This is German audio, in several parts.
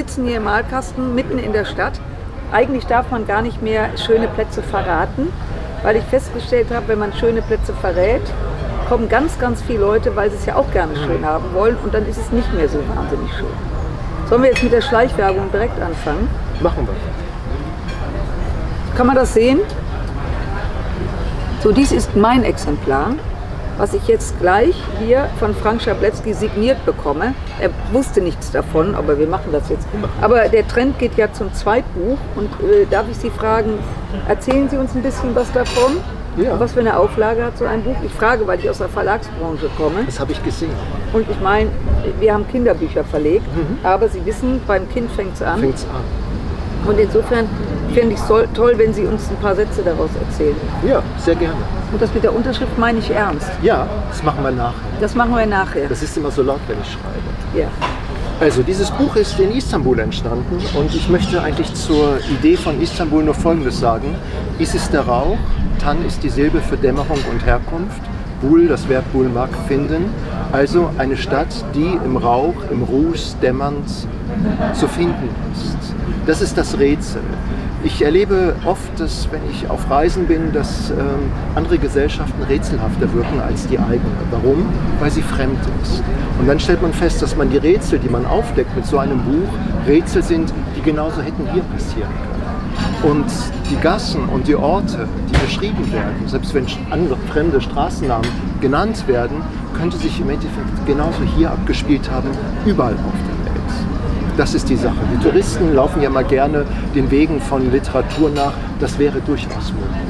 sitzen hier im Malkasten mitten in der Stadt. Eigentlich darf man gar nicht mehr schöne Plätze verraten, weil ich festgestellt habe, wenn man schöne Plätze verrät, kommen ganz, ganz viele Leute, weil sie es ja auch gerne schön haben wollen und dann ist es nicht mehr so wahnsinnig schön. Sollen wir jetzt mit der Schleichwerbung direkt anfangen? Machen wir. Kann man das sehen? So, dies ist mein Exemplar, was ich jetzt gleich hier von Frank Schabletzky signiert bekomme. Er wusste nichts davon, aber wir machen das jetzt. Aber der Trend geht ja zum Zweitbuch und äh, darf ich Sie fragen, erzählen Sie uns ein bisschen was davon? Ja. Was für eine Auflage hat so ein Buch? Ich frage, weil ich aus der Verlagsbranche komme. Das habe ich gesehen. Und ich meine, wir haben Kinderbücher verlegt, aber Sie wissen, beim Kind fängt es an. Fängt's an. Und insofern fände ich es toll- wenn Sie uns ein paar Sätze daraus erzählen. Ja, sehr gerne. Und das mit der Unterschrift meine ich ernst. Ja, das machen wir nachher. Das machen wir nachher. Das ist immer so laut, wenn ich schreibe. Ja. Also dieses Buch ist in Istanbul entstanden und ich möchte eigentlich zur Idee von Istanbul nur Folgendes sagen. Is ist der Rauch, Tan ist die Silbe für Dämmerung und Herkunft, Bul, das Verb Bulmak, finden. Also eine Stadt, die im Rauch, im Ruß dämmernd zu finden ist. Das ist das Rätsel. Ich erlebe oft, dass wenn ich auf Reisen bin, dass ähm, andere Gesellschaften rätselhafter wirken als die eigene. Warum? Weil sie fremd ist. Und dann stellt man fest, dass man die Rätsel, die man aufdeckt mit so einem Buch, Rätsel sind, die genauso hätten hier passieren können. Und die Gassen und die Orte, die beschrieben werden, selbst wenn andere fremde Straßennamen genannt werden, könnte sich im Endeffekt genauso hier abgespielt haben, überall auf der Welt. Das ist die Sache. Die Touristen laufen ja mal gerne den Wegen von Literatur nach. Das wäre durchaus möglich.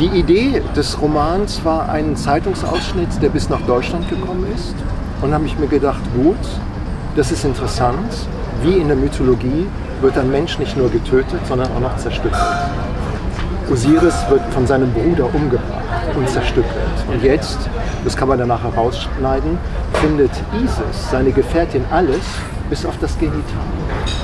Die Idee des Romans war ein Zeitungsausschnitt, der bis nach Deutschland gekommen ist. Und habe ich mir gedacht, gut, das ist interessant. Wie in der Mythologie wird ein Mensch nicht nur getötet, sondern auch noch zerstückelt. Osiris wird von seinem Bruder umgebracht und zerstückelt. Und jetzt, das kann man danach herausschneiden, findet Isis, seine Gefährtin, alles bis auf das Genital.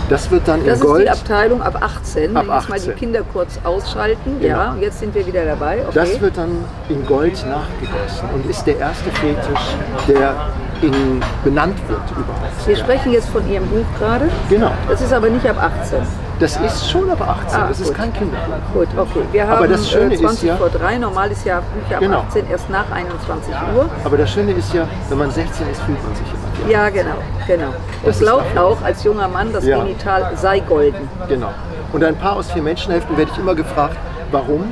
Das wird dann Das in ist Gold. die Abteilung ab 18. Ab Wenn jetzt mal die 18. Kinder kurz ausschalten. Genau. Ja, jetzt sind wir wieder dabei. Okay. Das wird dann in Gold nachgegossen und ist der erste Fetisch, der in, benannt wird überhaupt. wir sprechen jetzt von Ihrem Buch gerade. Genau. Das ist aber nicht ab 18. Das ist schon ab 18, Ah, das ist gut. kein Kinderbuch. Gut, okay. Wir haben Aber das Schöne äh, ist 20 ja- vor 3. Normal ist ja Bücher ab Genau. 18 erst nach 21 Uhr. Aber das Schöne ist ja, wenn man 16 ist, fühlt man sich. Ja, genau, genau. Das ist glaubt auch als junger Mann, das Ja. Genital sei golden. Genau. Und ein Paar aus vier Menschenhälften werde ich immer gefragt, warum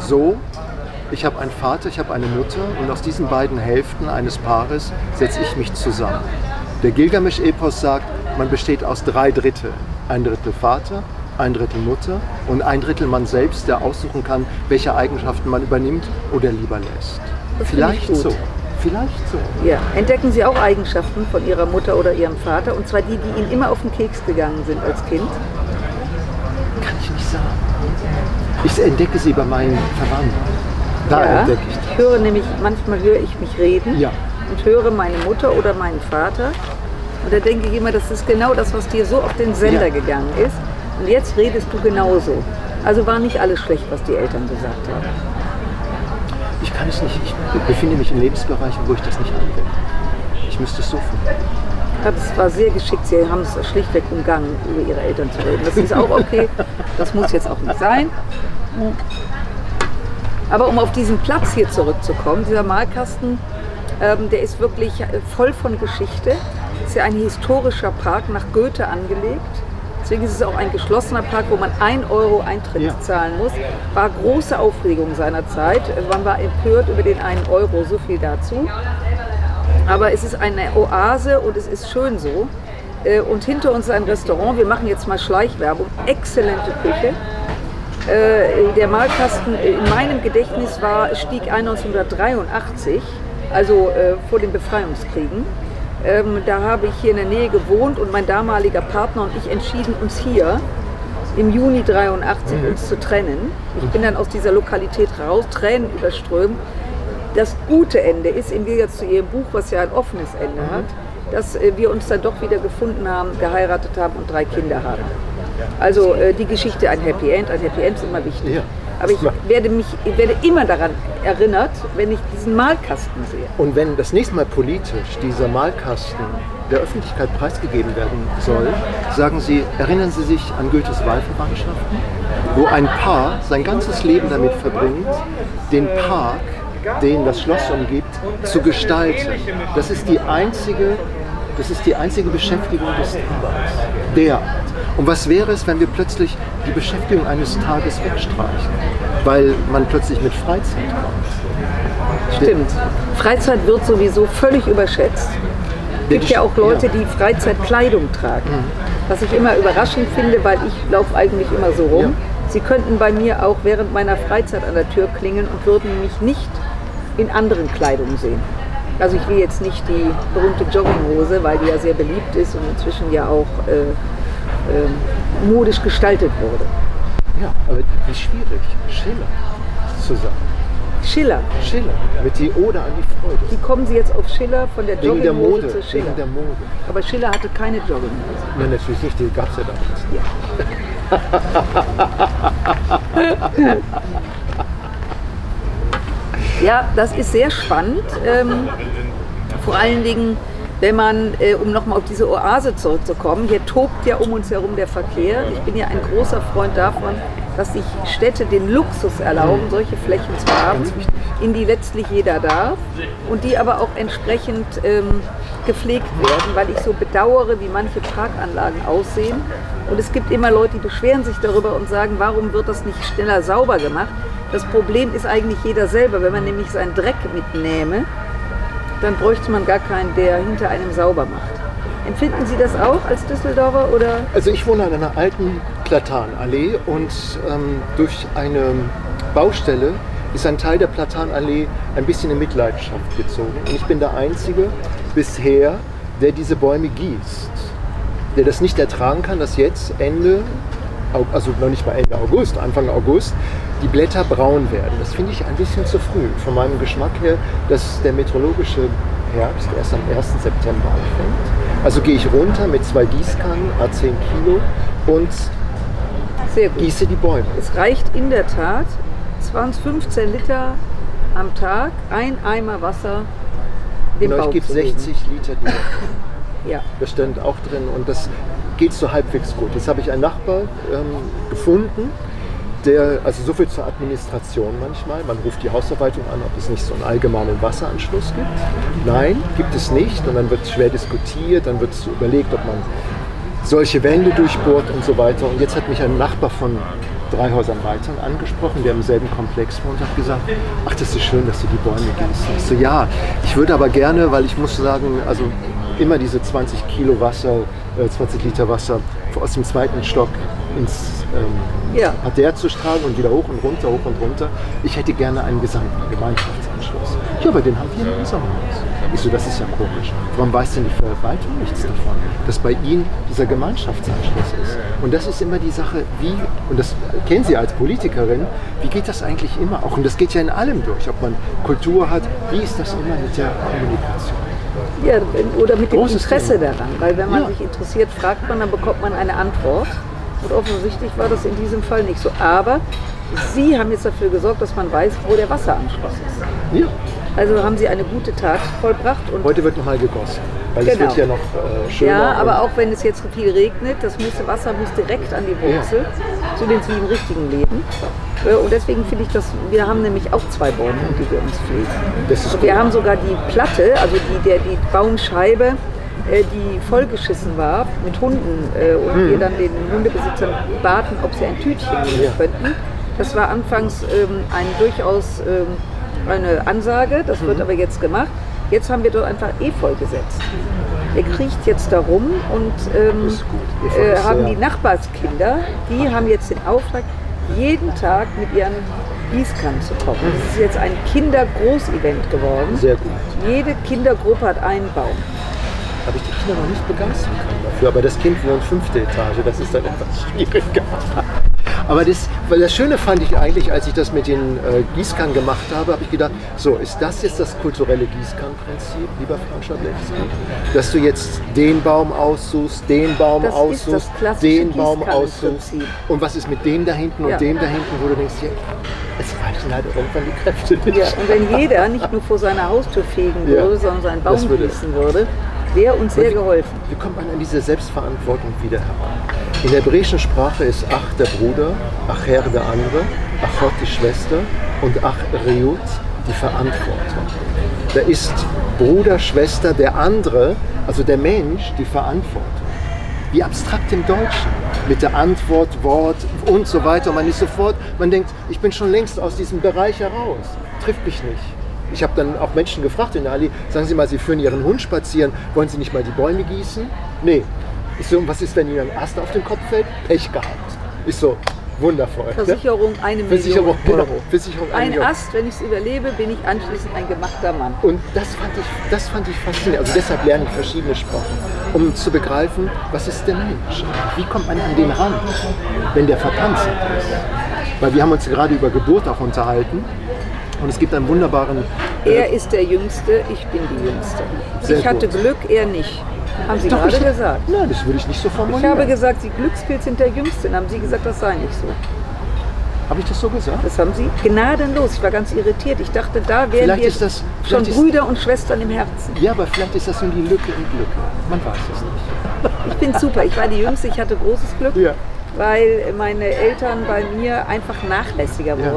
so? Ich habe einen Vater, ich habe eine Mutter und aus diesen beiden Hälften eines Paares setze ich mich zusammen. Der Gilgamesch-Epos sagt, man besteht aus drei Drittel. Ein Drittel Vater, ein Drittel Mutter und ein Drittel man selbst, der aussuchen kann, welche Eigenschaften man übernimmt oder lieber lässt. Das Vielleicht so. Vielleicht so. Ja. Entdecken Sie auch Eigenschaften von Ihrer Mutter oder Ihrem Vater? Und zwar die, die Ihnen immer auf den Keks gegangen sind als Kind? Kann ich nicht sagen. Ich entdecke sie bei meinen Verwandten. Da ja. entdecke ich Ich höre nämlich, manchmal höre ich mich reden Ja. und höre meine Mutter oder meinen Vater. Und da denke ich immer, das ist genau das, was dir so auf den Sender Ja. gegangen ist. Und jetzt redest du genauso. Also war nicht alles schlecht, was die Eltern gesagt haben. Ich kann es nicht. Ich befinde mich in Lebensbereichen, wo ich das nicht anwende. Ich müsste es so finden. Das war sehr geschickt. Sie haben es schlichtweg umgangen, über ihre Eltern zu reden. Das ist auch okay. Das muss jetzt auch nicht sein. Aber um auf diesen Platz hier zurückzukommen, dieser Malkasten, ähm, der ist wirklich äh, voll von Geschichte. Ist ja ein historischer Park nach Goethe angelegt. Deswegen ist es auch ein geschlossener Park, wo man 1 Euro Eintritt Ja. zahlen muss. War große Aufregung seinerzeit. Man war empört über den 1 Euro, so viel dazu. Aber es ist eine Oase und es ist schön so. Äh, Und hinter uns ist ein Restaurant. Wir machen jetzt mal Schleichwerbung. Exzellente Küche. Äh, Der Malkasten in meinem Gedächtnis war, stieg ein 1983, also äh, vor den Befreiungskriegen. Ähm, Da habe ich hier in der Nähe gewohnt und mein damaliger Partner und ich entschieden uns hier im Juni 83 uns zu trennen. Ich bin dann aus dieser Lokalität raus, Tränen überströmt. Das gute Ende ist im Gegensatz zu Ihrem Buch, was ja ein offenes Ende hat, dass äh, wir uns dann doch wieder gefunden haben, geheiratet haben und drei Kinder haben. Also äh, die Geschichte ein Happy End, ein Happy End ist immer wichtig. Ja. Aber ich werde mich ich werde immer daran erinnert, wenn ich diesen Malkasten sehe. Und wenn das nächste Mal politisch dieser Malkasten der Öffentlichkeit preisgegeben werden soll, sagen Sie, erinnern Sie sich an Goethes Wahlverwandtschaften, wo ein Paar sein ganzes Leben damit verbringt, den Park, den das Schloss umgibt, zu gestalten. Das ist die einzige, das ist die einzige Beschäftigung des Tages. Der. Und was wäre es, wenn wir plötzlich die Beschäftigung eines Tages wegstreichen, weil man plötzlich mit Freizeit kommt? Stimmt. Freizeit wird sowieso völlig überschätzt. Es gibt ja auch Leute, die Freizeitkleidung tragen. Was ich immer überraschend finde, weil ich laufe eigentlich immer so rum. Sie könnten bei mir auch während meiner Freizeit an der Tür klingeln und würden mich nicht in anderen Kleidungen sehen. Also ich will jetzt nicht die berühmte Jogginghose, weil die ja sehr beliebt ist und inzwischen ja auch äh, ähm, modisch gestaltet wurde. Ja, aber wie schwierig, Schiller zu sagen. Schiller. Schiller, mit die Ode an die Freude. Wie kommen Sie jetzt auf Schiller von der Wegen der Jogginghose Mode, zu Schiller? wegen der Mode. Aber Schiller hatte keine Jogginghose. Nein, natürlich nicht, die gab es ja damals nicht. Ja, das ist sehr spannend. Ähm, vor allen Dingen, wenn man, äh, um nochmal auf diese Oase zurückzukommen, hier tobt ja um uns herum der Verkehr. Ich bin ja ein großer Freund davon, dass sich Städte den Luxus erlauben, solche Flächen zu haben, in die letztlich jeder darf und die aber auch entsprechend ähm, gepflegt werden, weil ich so bedauere, wie manche Parkanlagen aussehen. Und es gibt immer Leute, die beschweren sich darüber und sagen, warum wird das nicht schneller sauber gemacht? Das Problem ist eigentlich jeder selber. Wenn man nämlich seinen Dreck mitnehme, dann bräuchte man gar keinen, der hinter einem sauber macht. Empfinden Sie das auch als Düsseldorfer oder? Also ich wohne an einer alten Platanallee und ähm, durch eine Baustelle ist ein Teil der Platanallee ein bisschen in Mitleidenschaft gezogen. Und ich bin der Einzige bisher, der diese Bäume gießt. Der das nicht ertragen kann, dass jetzt Ende, also noch nicht mal Ende August, Anfang August, die Blätter braun werden. Das finde ich ein bisschen zu früh. Von meinem Geschmack her, dass der meteorologische Herbst erst am 1. September anfängt. Also gehe ich runter mit zwei Gießkannen, A10 Kilo und gieße die Bäume. Es reicht in der Tat, es waren 15 Liter am Tag, ein Eimer Wasser dem Genau, Baum ich gebe zu geben. 60 Liter die. Ja. Das stand auch drin und das geht so halbwegs gut. Jetzt habe ich einen Nachbar ähm, gefunden, der, also so viel zur Administration manchmal, man ruft die Hausverwaltung an, ob es nicht so einen allgemeinen Wasseranschluss gibt. Nein, gibt es nicht und dann wird schwer diskutiert, dann wird überlegt, ob man solche Wände durchbohrt und so weiter. Und jetzt hat mich ein Nachbar von drei Häusern weiter angesprochen, der im selben Komplex wohnt, hat gesagt, ach, das ist schön, dass Sie die Bäume gießen. Ich so, ja, ich würde aber gerne, weil ich muss sagen, also immer diese 20 Kilo Wasser, äh, 20 Liter Wasser aus dem zweiten Stock ins ähm, Ja. Parterre zu strahlen und wieder hoch und runter, hoch und runter. Ich hätte gerne einen gesamten Gemeinschaftsanschluss. Ja, aber den haben wir in unserem Haus. Ich so, das ist ja komisch. Warum weiß denn die Verwaltung nichts davon, dass bei Ihnen dieser Gemeinschaftsanschluss ist? Und das ist immer die Sache, wie, und das kennen Sie als Politikerin, wie geht das eigentlich immer auch? Und das geht ja in allem durch, ob man Kultur hat, wie ist das immer mit der Kommunikation? Ja, oder mit dem Großes Interesse Thema. daran. Weil wenn man Ja. sich interessiert, fragt man, dann bekommt man eine Antwort. Und offensichtlich war das in diesem Fall nicht so. Aber Sie haben jetzt dafür gesorgt, dass man weiß, wo der Wasseranschluss ist. Ja, Also haben Sie eine gute Tat vollbracht. Und heute wird nochmal gegossen, weil es Genau. wird ja noch äh, schöner. ja, aber auch wenn es jetzt so viel regnet, das muss, Wasser muss direkt an die Wurzel, so sind sie im richtigen Leben. Äh, Und deswegen finde ich das, wir haben nämlich auch zwei Bäume, die wir uns pflegen. Das ist Und wir gut. haben sogar die Platte, also die, der, die Baumscheibe, äh, die vollgeschissen war mit Hunden äh, und Hm. wir dann den Hundebesitzern baten, ob sie ein Tütchen nehmen Ja. könnten. Das war anfangs ähm, ein durchaus ähm, eine Ansage, das Mhm. wird aber jetzt gemacht. Jetzt haben wir dort einfach Efeu gesetzt. Der kriecht jetzt da rum und ähm, äh, haben die Nachbarskinder, die haben jetzt den Auftrag, jeden Tag mit ihren Gießkannen zu kommen. Das ist jetzt ein Kindergroßevent geworden. Sehr gut. Jede Kindergruppe hat einen Baum. Kinder noch nicht begeistern können dafür, aber das Kind wohnt fünfte Etage, das ist dann etwas schwieriger. Aber das, weil das Schöne fand ich eigentlich, als ich das mit den äh, Gießkannen gemacht habe, habe ich gedacht, so, ist das jetzt das kulturelle Gießkannenprinzip, lieber Frank Schablewski? Dass du jetzt den Baum aussuchst, den Baum Das aussuchst, den Baum aussuchst. Und was ist mit dem da hinten und Ja. dem da hinten, wo du denkst, ja, es reichen halt irgendwann die Kräfte nicht. Ja, und wenn jeder nicht nur vor seiner Haustür fegen Ja, würde, sondern seinen Baum gießen würde, wäre uns sehr wie- geholfen. Wie kommt man an diese Selbstverantwortung wieder heran? In der hebräischen Sprache ist Ach der Bruder, Acher der andere, Achot die Schwester und Ach Reut die Verantwortung. Da ist Bruder, Schwester, der andere, also der Mensch, die Verantwortung. Wie abstrakt im Deutschen. Mit der Antwort, Wort und so weiter. Und man ist sofort, man denkt, ich bin schon längst aus diesem Bereich heraus. Trifft mich nicht. Ich habe dann auch Menschen gefragt in Ali, sagen Sie mal, Sie führen Ihren Hund spazieren, wollen Sie nicht mal die Bäume gießen? Nee. Ich so, was ist, wenn Ihnen ein Ast auf den Kopf fällt? Pech gehabt. Ich so, wundervoll. ne? Versicherung eine Versicherung, Million genau. Euro. Versicherung eine Ein Million. Ast, wenn ich es überlebe, bin ich anschließend ein gemachter Mann. Und das fand ich, das fand ich faszinierend. Also deshalb lerne ich verschiedene Sprachen, um zu begreifen, was ist der Mensch? Wie kommt man an den ran, wenn der verpanzert ist? Weil wir haben uns gerade über Geburt auch unterhalten und es gibt einen wunderbaren Er ist der Jüngste, ich bin die Jüngste. Sehr ich hatte gut. Glück, er nicht. Haben Sie Doch, gerade ich- gesagt. Nein, das würde ich nicht so Ich formulieren. habe gesagt, Sie Glückspilz sind der Jüngste. Dann haben Sie gesagt, das sei nicht so. Habe ich das so gesagt? Das haben Sie gnadenlos. Ich war ganz irritiert. Ich dachte, da wären Vielleicht wir das- schon ist- Brüder und Schwestern im Herzen. Ja, aber vielleicht ist das nur die Lücke im Glücke. Man weiß es nicht. Ich bin super. Ich war die Jüngste. Ich hatte großes Glück, Ja. weil meine Eltern bei mir einfach nachlässiger Ja.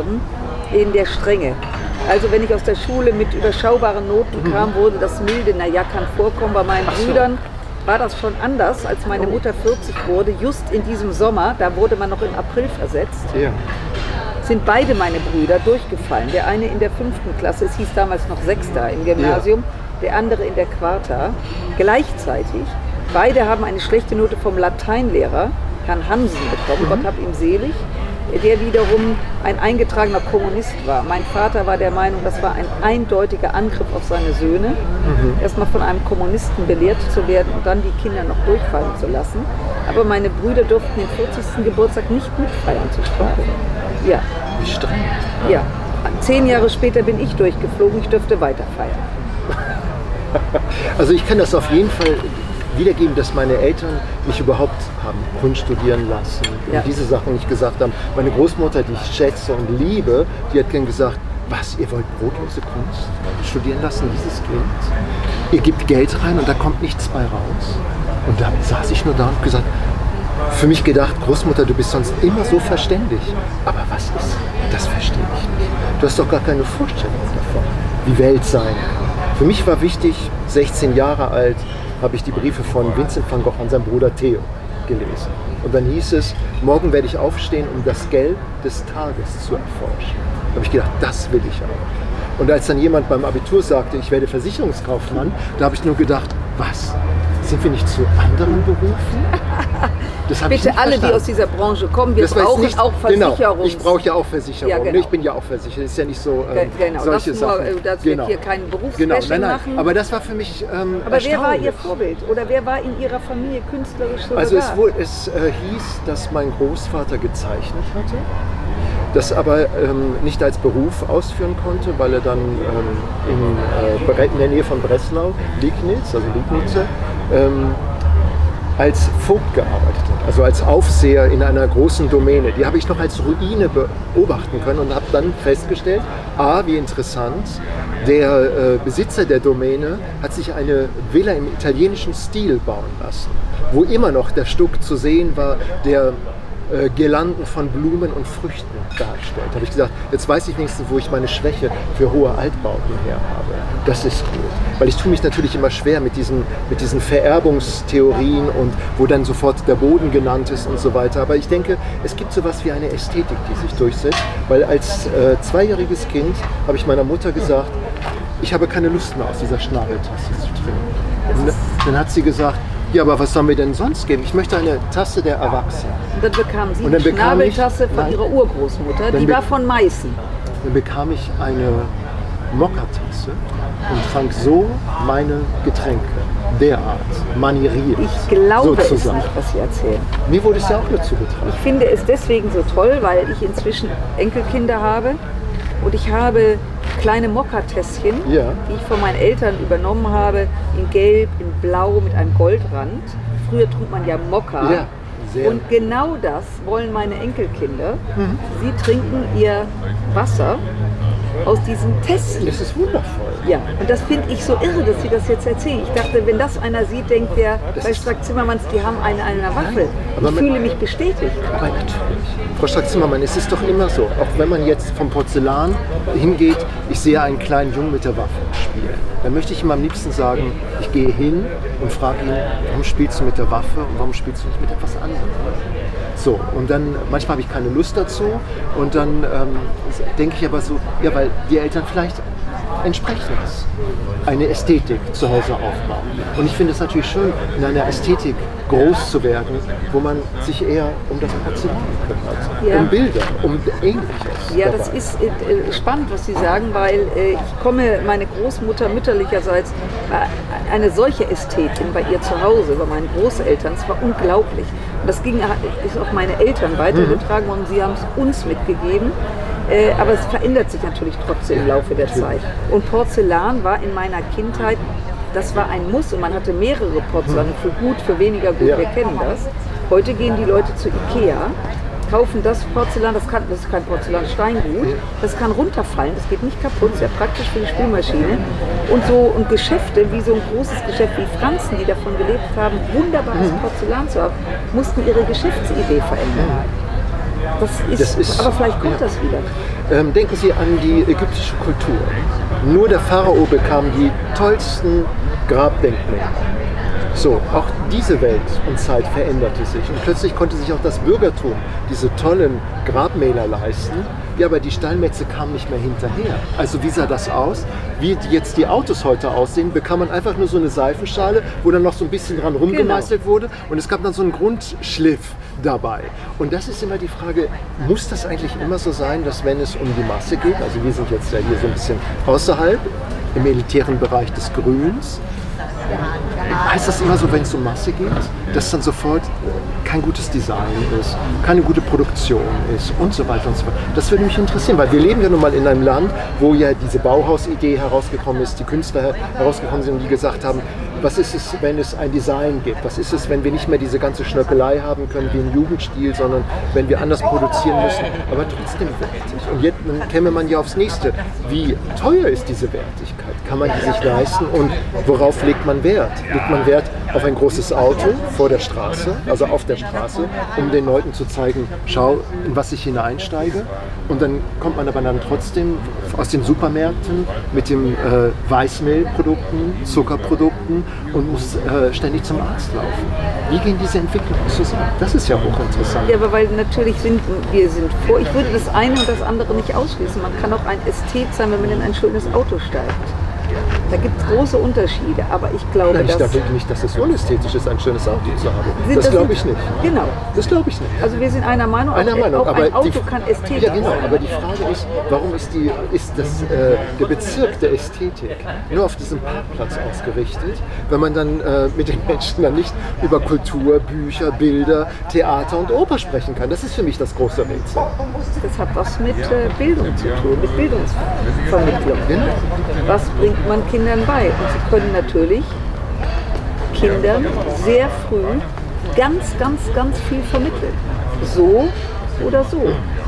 In der Strenge. Also wenn ich aus der Schule mit überschaubaren Noten kam, wurde das milde, naja, kann vorkommen. Bei meinen Mhm. So. Brüdern war das schon anders, als meine Mutter 40 wurde. Just in diesem Sommer, da wurde man noch im April versetzt, Ja. sind beide meine Brüder durchgefallen. Der eine in der fünften Klasse, es hieß damals noch Sechster im Gymnasium, der andere in der Quarta. Gleichzeitig. Beide haben eine schlechte Note vom Lateinlehrer, Herrn Hansen, bekommen, Gott hab ihm selig, der wiederum ein eingetragener Kommunist war. Mein Vater war der Meinung, das war ein eindeutiger Angriff auf seine Söhne, erstmal von einem Kommunisten belehrt zu werden und dann die Kinder noch durchfallen zu lassen. Aber meine Brüder durften den 40. Geburtstag nicht mitfeiern zu Strafe. Ja, Wie streng. ja. Zehn Jahre später bin ich durchgeflogen, ich dürfte weiter feiern. Also ich kann das auf jeden Fall wiedergeben, dass meine Eltern mich überhaupt haben Kunst studieren lassen Ja. und diese Sachen nicht gesagt haben. Meine Großmutter, die ich schätze und liebe, die hat gern gesagt, was, ihr wollt brotlose Kunst studieren lassen, dieses Kind? Ihr gebt Geld rein und da kommt nichts bei raus. Und da saß ich nur da und gesagt, für mich gedacht, Großmutter, du bist sonst immer so verständig. Aber was ist? Das verstehe ich nicht. Du hast doch gar keine Vorstellung davon, wie Welt sein kann. Für mich war wichtig, 16 Jahre alt, habe ich die Briefe von Vincent van Gogh an seinen Bruder Theo gelesen. Und dann hieß es, morgen werde ich aufstehen, um das Gelb des Tages zu erforschen. Da habe ich gedacht, das will ich auch. Und als dann jemand beim Abitur sagte, ich werde Versicherungskaufmann, da habe ich nur gedacht, was? Sind wir nicht zu anderen Berufen? Bitte alle, die verstanden. aus dieser Branche kommen, wir Das brauchen nicht- auch Versicherung. Genau, ich brauche ja auch Versicherung. Ja, genau. Ich bin ja auch versichert. Ist ja nicht so ähm, genau, solche das nur, Sachen. äh, dass wir hier keinen Berufsbashing genau, nein, nein. machen. Aber das war für mich ähm, Aber wer war. Ihr Vorbild? Oder wer war in Ihrer Familie künstlerisch so Also es, wohl, es äh, hieß, dass mein Großvater gezeichnet hatte, das aber ähm, nicht als Beruf ausführen konnte, weil er dann ähm, in, äh, in der Nähe von Breslau, Liegnitz, also Liegnitze, ähm, als Vogt gearbeitet hat, also als Aufseher in einer großen Domäne. Die habe ich noch als Ruine beobachten können und habe dann festgestellt, a, wie interessant, der äh, Besitzer der Domäne hat sich eine Villa im italienischen Stil bauen lassen, wo immer noch der Stuck zu sehen war, der äh, Girlanden von Blumen und Früchten darstellt. Da habe ich gesagt, jetzt weiß ich wenigstens, wo ich meine Schwäche für hohe Altbauten her habe. Das ist gut. Weil ich tue mich natürlich immer schwer mit diesen, mit diesen Vererbungstheorien und wo dann sofort der Boden genannt ist und so weiter. Aber ich denke, es gibt sowas wie eine Ästhetik, die sich durchsetzt. Weil als äh, zweijähriges Kind habe ich meiner Mutter gesagt, ich habe keine Lust mehr aus dieser Schnabeltasse zu trinken. Und dann hat sie gesagt, ja, aber was sollen wir denn sonst geben? Ich möchte eine Tasse der Erwachsenen. Und dann bekamen Sie die bekam ich- Schnabeltasse von Nein. Ihrer Urgroßmutter, die war von Meißen. Dann bekam ich eine Mokka-Tasse und trank so meine Getränke. derart manieriert. Ich glaube es sozusagen. nicht, was Sie erzählen. Mir wurde es ja auch nur zugetragen. Ich finde es deswegen so toll, weil ich inzwischen Enkelkinder habe und ich habe kleine Mokkatässchen, Ja. die ich von meinen Eltern übernommen habe, in Gelb, in Blau mit einem Goldrand. Früher trug man ja Mokka. Ja, sehr. Und genau das wollen meine Enkelkinder. Sie trinken ihr Wasser aus diesen Tässchen. Es ist wundervoll. Ja, und das finde ich so irre, dass Sie das jetzt erzählen. Ich dachte, wenn das einer sieht, denkt der, Das bei Strack-Zimmermanns, die haben eine an einer Waffel. Aber Ich fühle mich bestätigt. Aber natürlich. Frau Strack-Zimmermann, es ist doch immer so, auch wenn man jetzt vom Porzellan hingeht, ich sehe einen kleinen Jungen mit der Waffe spielen. Dann möchte ich ihm am liebsten sagen, ich gehe hin und frage ihn, warum spielst du mit der Waffe und warum spielst du nicht mit etwas anderem? So, und dann, manchmal habe ich keine Lust dazu und dann ähm, denke ich aber so, ja, weil die Eltern vielleicht entsprechend eine Ästhetik zu Hause aufbauen. Und ich finde es natürlich schön, in einer Ästhetik groß zu werden, wo man sich eher um das Porzellan kümmert, Ja. um Bilder, um Ähnliches. Ja, das dabei. ist äh, spannend, was Sie sagen, weil äh, ich komme, meine Großmutter mütterlicherseits war eine solche Ästhetin bei ihr zu Hause, bei meinen Großeltern. Es war unglaublich. Und das ging, ist auf meine Eltern weitergetragen und sie haben es uns mitgegeben. Äh, aber es verändert sich natürlich trotzdem im Laufe der Zeit. Und Porzellan war in meiner Kindheit, das war ein Muss und man hatte mehrere Porzellan, für gut, für weniger gut, Ja. wir kennen das. Heute gehen die Leute zu Ikea kaufen das Porzellan, das, kann, das ist kein Porzellansteingut, das kann runterfallen, das geht nicht kaputt, sehr praktisch für die Spülmaschine. Und so und Geschäfte, wie so ein großes Geschäft wie Franzen, die davon gelebt haben, wunderbares Mhm. Porzellan zu haben, mussten ihre Geschäftsidee verändern. Das ist, Das ist- aber vielleicht kommt ja. das wieder. Ähm, denken Sie an die ägyptische Kultur. Nur der Pharao bekam die tollsten Grabdenkmäler. So, auch diese Welt und Zeit veränderte sich. Und plötzlich konnte sich auch das Bürgertum diese tollen Grabmäler leisten. Ja, aber die Steinmetze kamen nicht mehr hinterher. Also wie sah das aus? Wie jetzt die Autos heute aussehen, bekam man einfach nur so eine Seifenschale, wo dann noch so ein bisschen dran rumgemeißelt wurde. Und es gab dann so einen Grundschliff dabei. Und das ist immer die Frage, muss das eigentlich immer so sein, dass wenn es um die Masse geht, also wir sind jetzt ja hier so ein bisschen außerhalb, im elitären Bereich des Grüns, heißt das immer so, wenn es um Masse geht, dass dann sofort kein gutes Design ist, keine gute Produktion ist und so weiter und so fort. Das würde mich interessieren, weil wir leben ja nun mal in einem Land, wo ja diese Bauhausidee herausgekommen ist, die Künstler herausgekommen sind und die gesagt haben, was ist es, wenn es ein Design gibt? Was ist es, wenn wir nicht mehr diese ganze Schnörkelei haben können wie im Jugendstil, sondern wenn wir anders produzieren müssen, aber trotzdem wertig. Und jetzt dann käme man ja aufs nächste. Wie teuer ist diese Wertigkeit? Kann man die sich leisten und worauf legt man Wert? Legt man Wert auf ein großes Auto vor der Straße, also auf der Straße, um den Leuten zu zeigen, schau, in was ich hineinsteige? Und dann kommt man aber dann trotzdem aus den Supermärkten mit den äh, Weißmehlprodukten, Zuckerprodukten und muss äh, ständig zum Arzt laufen. Wie gehen diese Entwicklungen zusammen? Das ist ja hochinteressant. Ja, aber weil natürlich sind wir sind vor. Ich würde das eine und das andere nicht ausschließen. Man kann auch ein Ästhet sein, wenn man in ein schönes Auto steigt. Da gibt es große Unterschiede, aber ich glaube, Nein, ich dass... glaube nicht, dass es unästhetisch ist, ein schönes Auto zu haben. Das das- glaube ich nicht. Genau. Das glaube ich nicht. Also wir sind einer Meinung, Einer auch, Meinung, auch aber ein Auto die, kann ästhetisch Ja, genau, sein. aber die Frage ist, warum ist, die, ist das, äh, der Bezirk der Ästhetik nur auf diesem Parkplatz ausgerichtet, wenn man dann äh, mit den Menschen dann nicht über Kultur, Bücher, Bilder, Theater und Oper sprechen kann? Das ist für mich das große Rätsel. Das hat was mit äh, Bildung zu tun, mit Bildungsvermittlung. Genau. Was bringt man Kindern bei? Und sie können natürlich Kindern sehr früh ganz, ganz, ganz viel vermitteln. So oder so.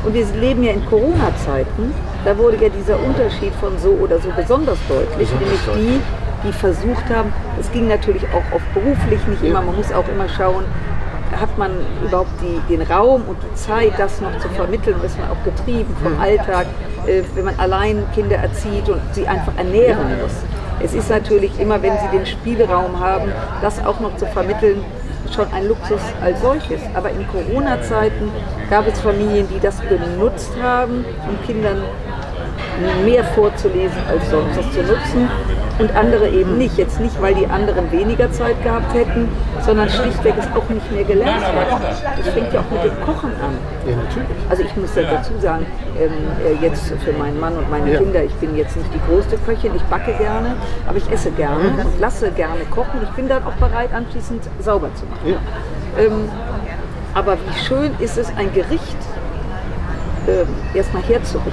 Und wir leben ja in Corona-Zeiten, da wurde ja dieser Unterschied von so oder so besonders deutlich, nämlich die, die versucht haben, es ging natürlich auch auf beruflich nicht immer, man muss auch immer schauen, hat man überhaupt die, den Raum und die Zeit, das noch zu vermitteln, ist man auch getrieben vom Alltag, äh, wenn man allein Kinder erzieht und sie einfach ernähren muss. Es ist natürlich immer, wenn sie den Spielraum haben, das auch noch zu vermitteln, schon ein Luxus als solches. Aber in Corona-Zeiten gab es Familien, die das genutzt haben, um Kindern mehr vorzulesen als sonst, das zu nutzen und andere eben nicht. Jetzt nicht, weil die anderen weniger Zeit gehabt hätten, sondern schlichtweg es auch nicht mehr gelernt haben. Das fängt ja auch mit dem Kochen an. Ja, natürlich. Also ich muss ja dazu sagen, ähm, äh, jetzt für meinen Mann und meine Ja. Kinder, ich bin jetzt nicht die größte Köchin, ich backe gerne, aber ich esse gerne Mhm. und lasse gerne kochen. Ich bin dann auch bereit, anschließend sauber zu machen. Ja. Ähm, aber wie schön ist es, ein Gericht ähm, erstmal herzurichten,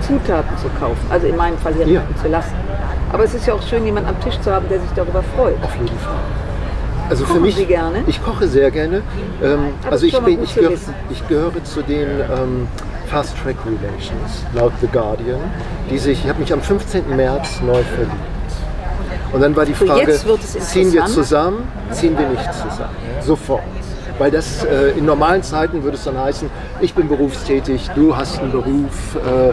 Zutaten zu kaufen, also in meinem Fall herrichten Ja. zu lassen. Aber es ist ja auch schön, jemanden am Tisch zu haben, der sich darüber freut. Auf jeden Fall. Also für Kochen mich, Sie gerne? ich koche sehr gerne. Ähm, also ich, bin, ich, gehöre, ich gehöre zu den ähm, Fast Track Relations, laut The Guardian, die sich, ich habe mich am 15. März neu verliebt. Und dann war die Frage, ziehen wir zusammen, ziehen wir nicht zusammen. Sofort. Weil das äh, in normalen Zeiten würde es dann heißen, ich bin berufstätig, du hast einen Beruf. Äh,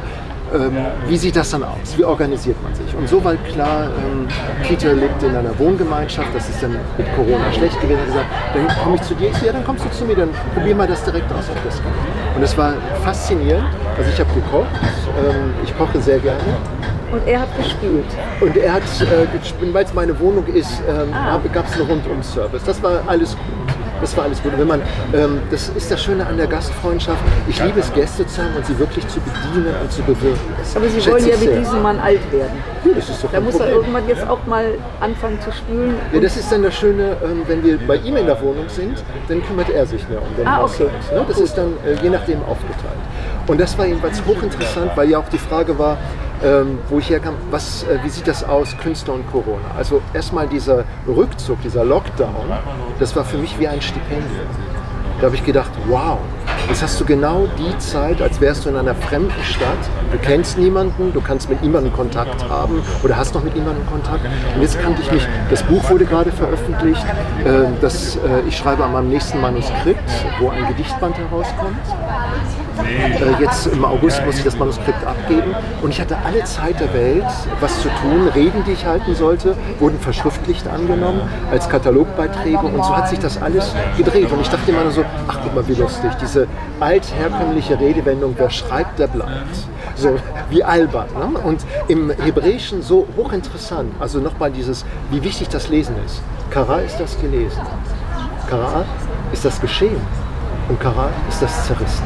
ähm, wie sieht das dann aus? Wie organisiert man sich? Und so war klar, ähm, Peter lebt in einer Wohngemeinschaft, das ist dann mit Corona schlecht gewesen. Er hat gesagt, dann komme ich zu dir, ich so, ja, dann kommst du zu mir, dann probier mal das direkt aus, ob das geht. Und es war faszinierend. Also ich habe gekocht, ähm, ich koche sehr gerne. Und er hat gespült. Und er hat, äh, weil es meine Wohnung ist, ähm, Ah. gab es einen Rundum-Service. Das war alles gut. Das war alles gut. Und wenn man, ähm, das ist das Schöne an der Gastfreundschaft. Ich liebe es, Gäste zu haben und sie wirklich zu bedienen und zu bewirten. Das Aber Sie wollen ja sehr. diesem Mann alt werden. Das ist doch Da muss er irgendwann jetzt auch mal anfangen zu spülen. Ja, das ist dann das Schöne, ähm, wenn wir bei ihm in der Wohnung sind, dann kümmert er sich mehr um den Ah, okay. Ne? Das ist dann äh, je nachdem aufgeteilt. Und das war jedenfalls hochinteressant, weil ja auch die Frage war, ähm, wo ich herkam, was, äh, wie sieht das aus, Künstler und Corona? Also erstmal dieser Rückzug, dieser Lockdown, das war für mich wie ein Stipendium. Da habe ich gedacht, wow, jetzt hast du genau die Zeit, als wärst du in einer fremden Stadt. Du kennst niemanden, du kannst mit niemandem Kontakt haben oder hast noch mit niemandem Kontakt. Und jetzt kannte ich mich, das Buch wurde gerade veröffentlicht, äh, das, äh, ich schreibe an meinem nächsten Manuskript, wo ein Gedichtband herauskommt. Äh, jetzt im August muss ich das Manuskript abgeben und ich hatte alle Zeit der Welt, was zu tun. Reden, die ich halten sollte, wurden verschriftlicht angenommen als Katalogbeiträge und so hat sich das alles gedreht. Und ich dachte immer so, ach guck mal, wie lustig, diese altherkömmliche Redewendung, wer schreibt, der bleibt. So wie albern. Ne? Und im Hebräischen so hochinteressant. Also nochmal dieses, wie wichtig das Lesen ist. Kara ist das gelesen. Kara ist das geschehen. Und Kara ist das zerrissen.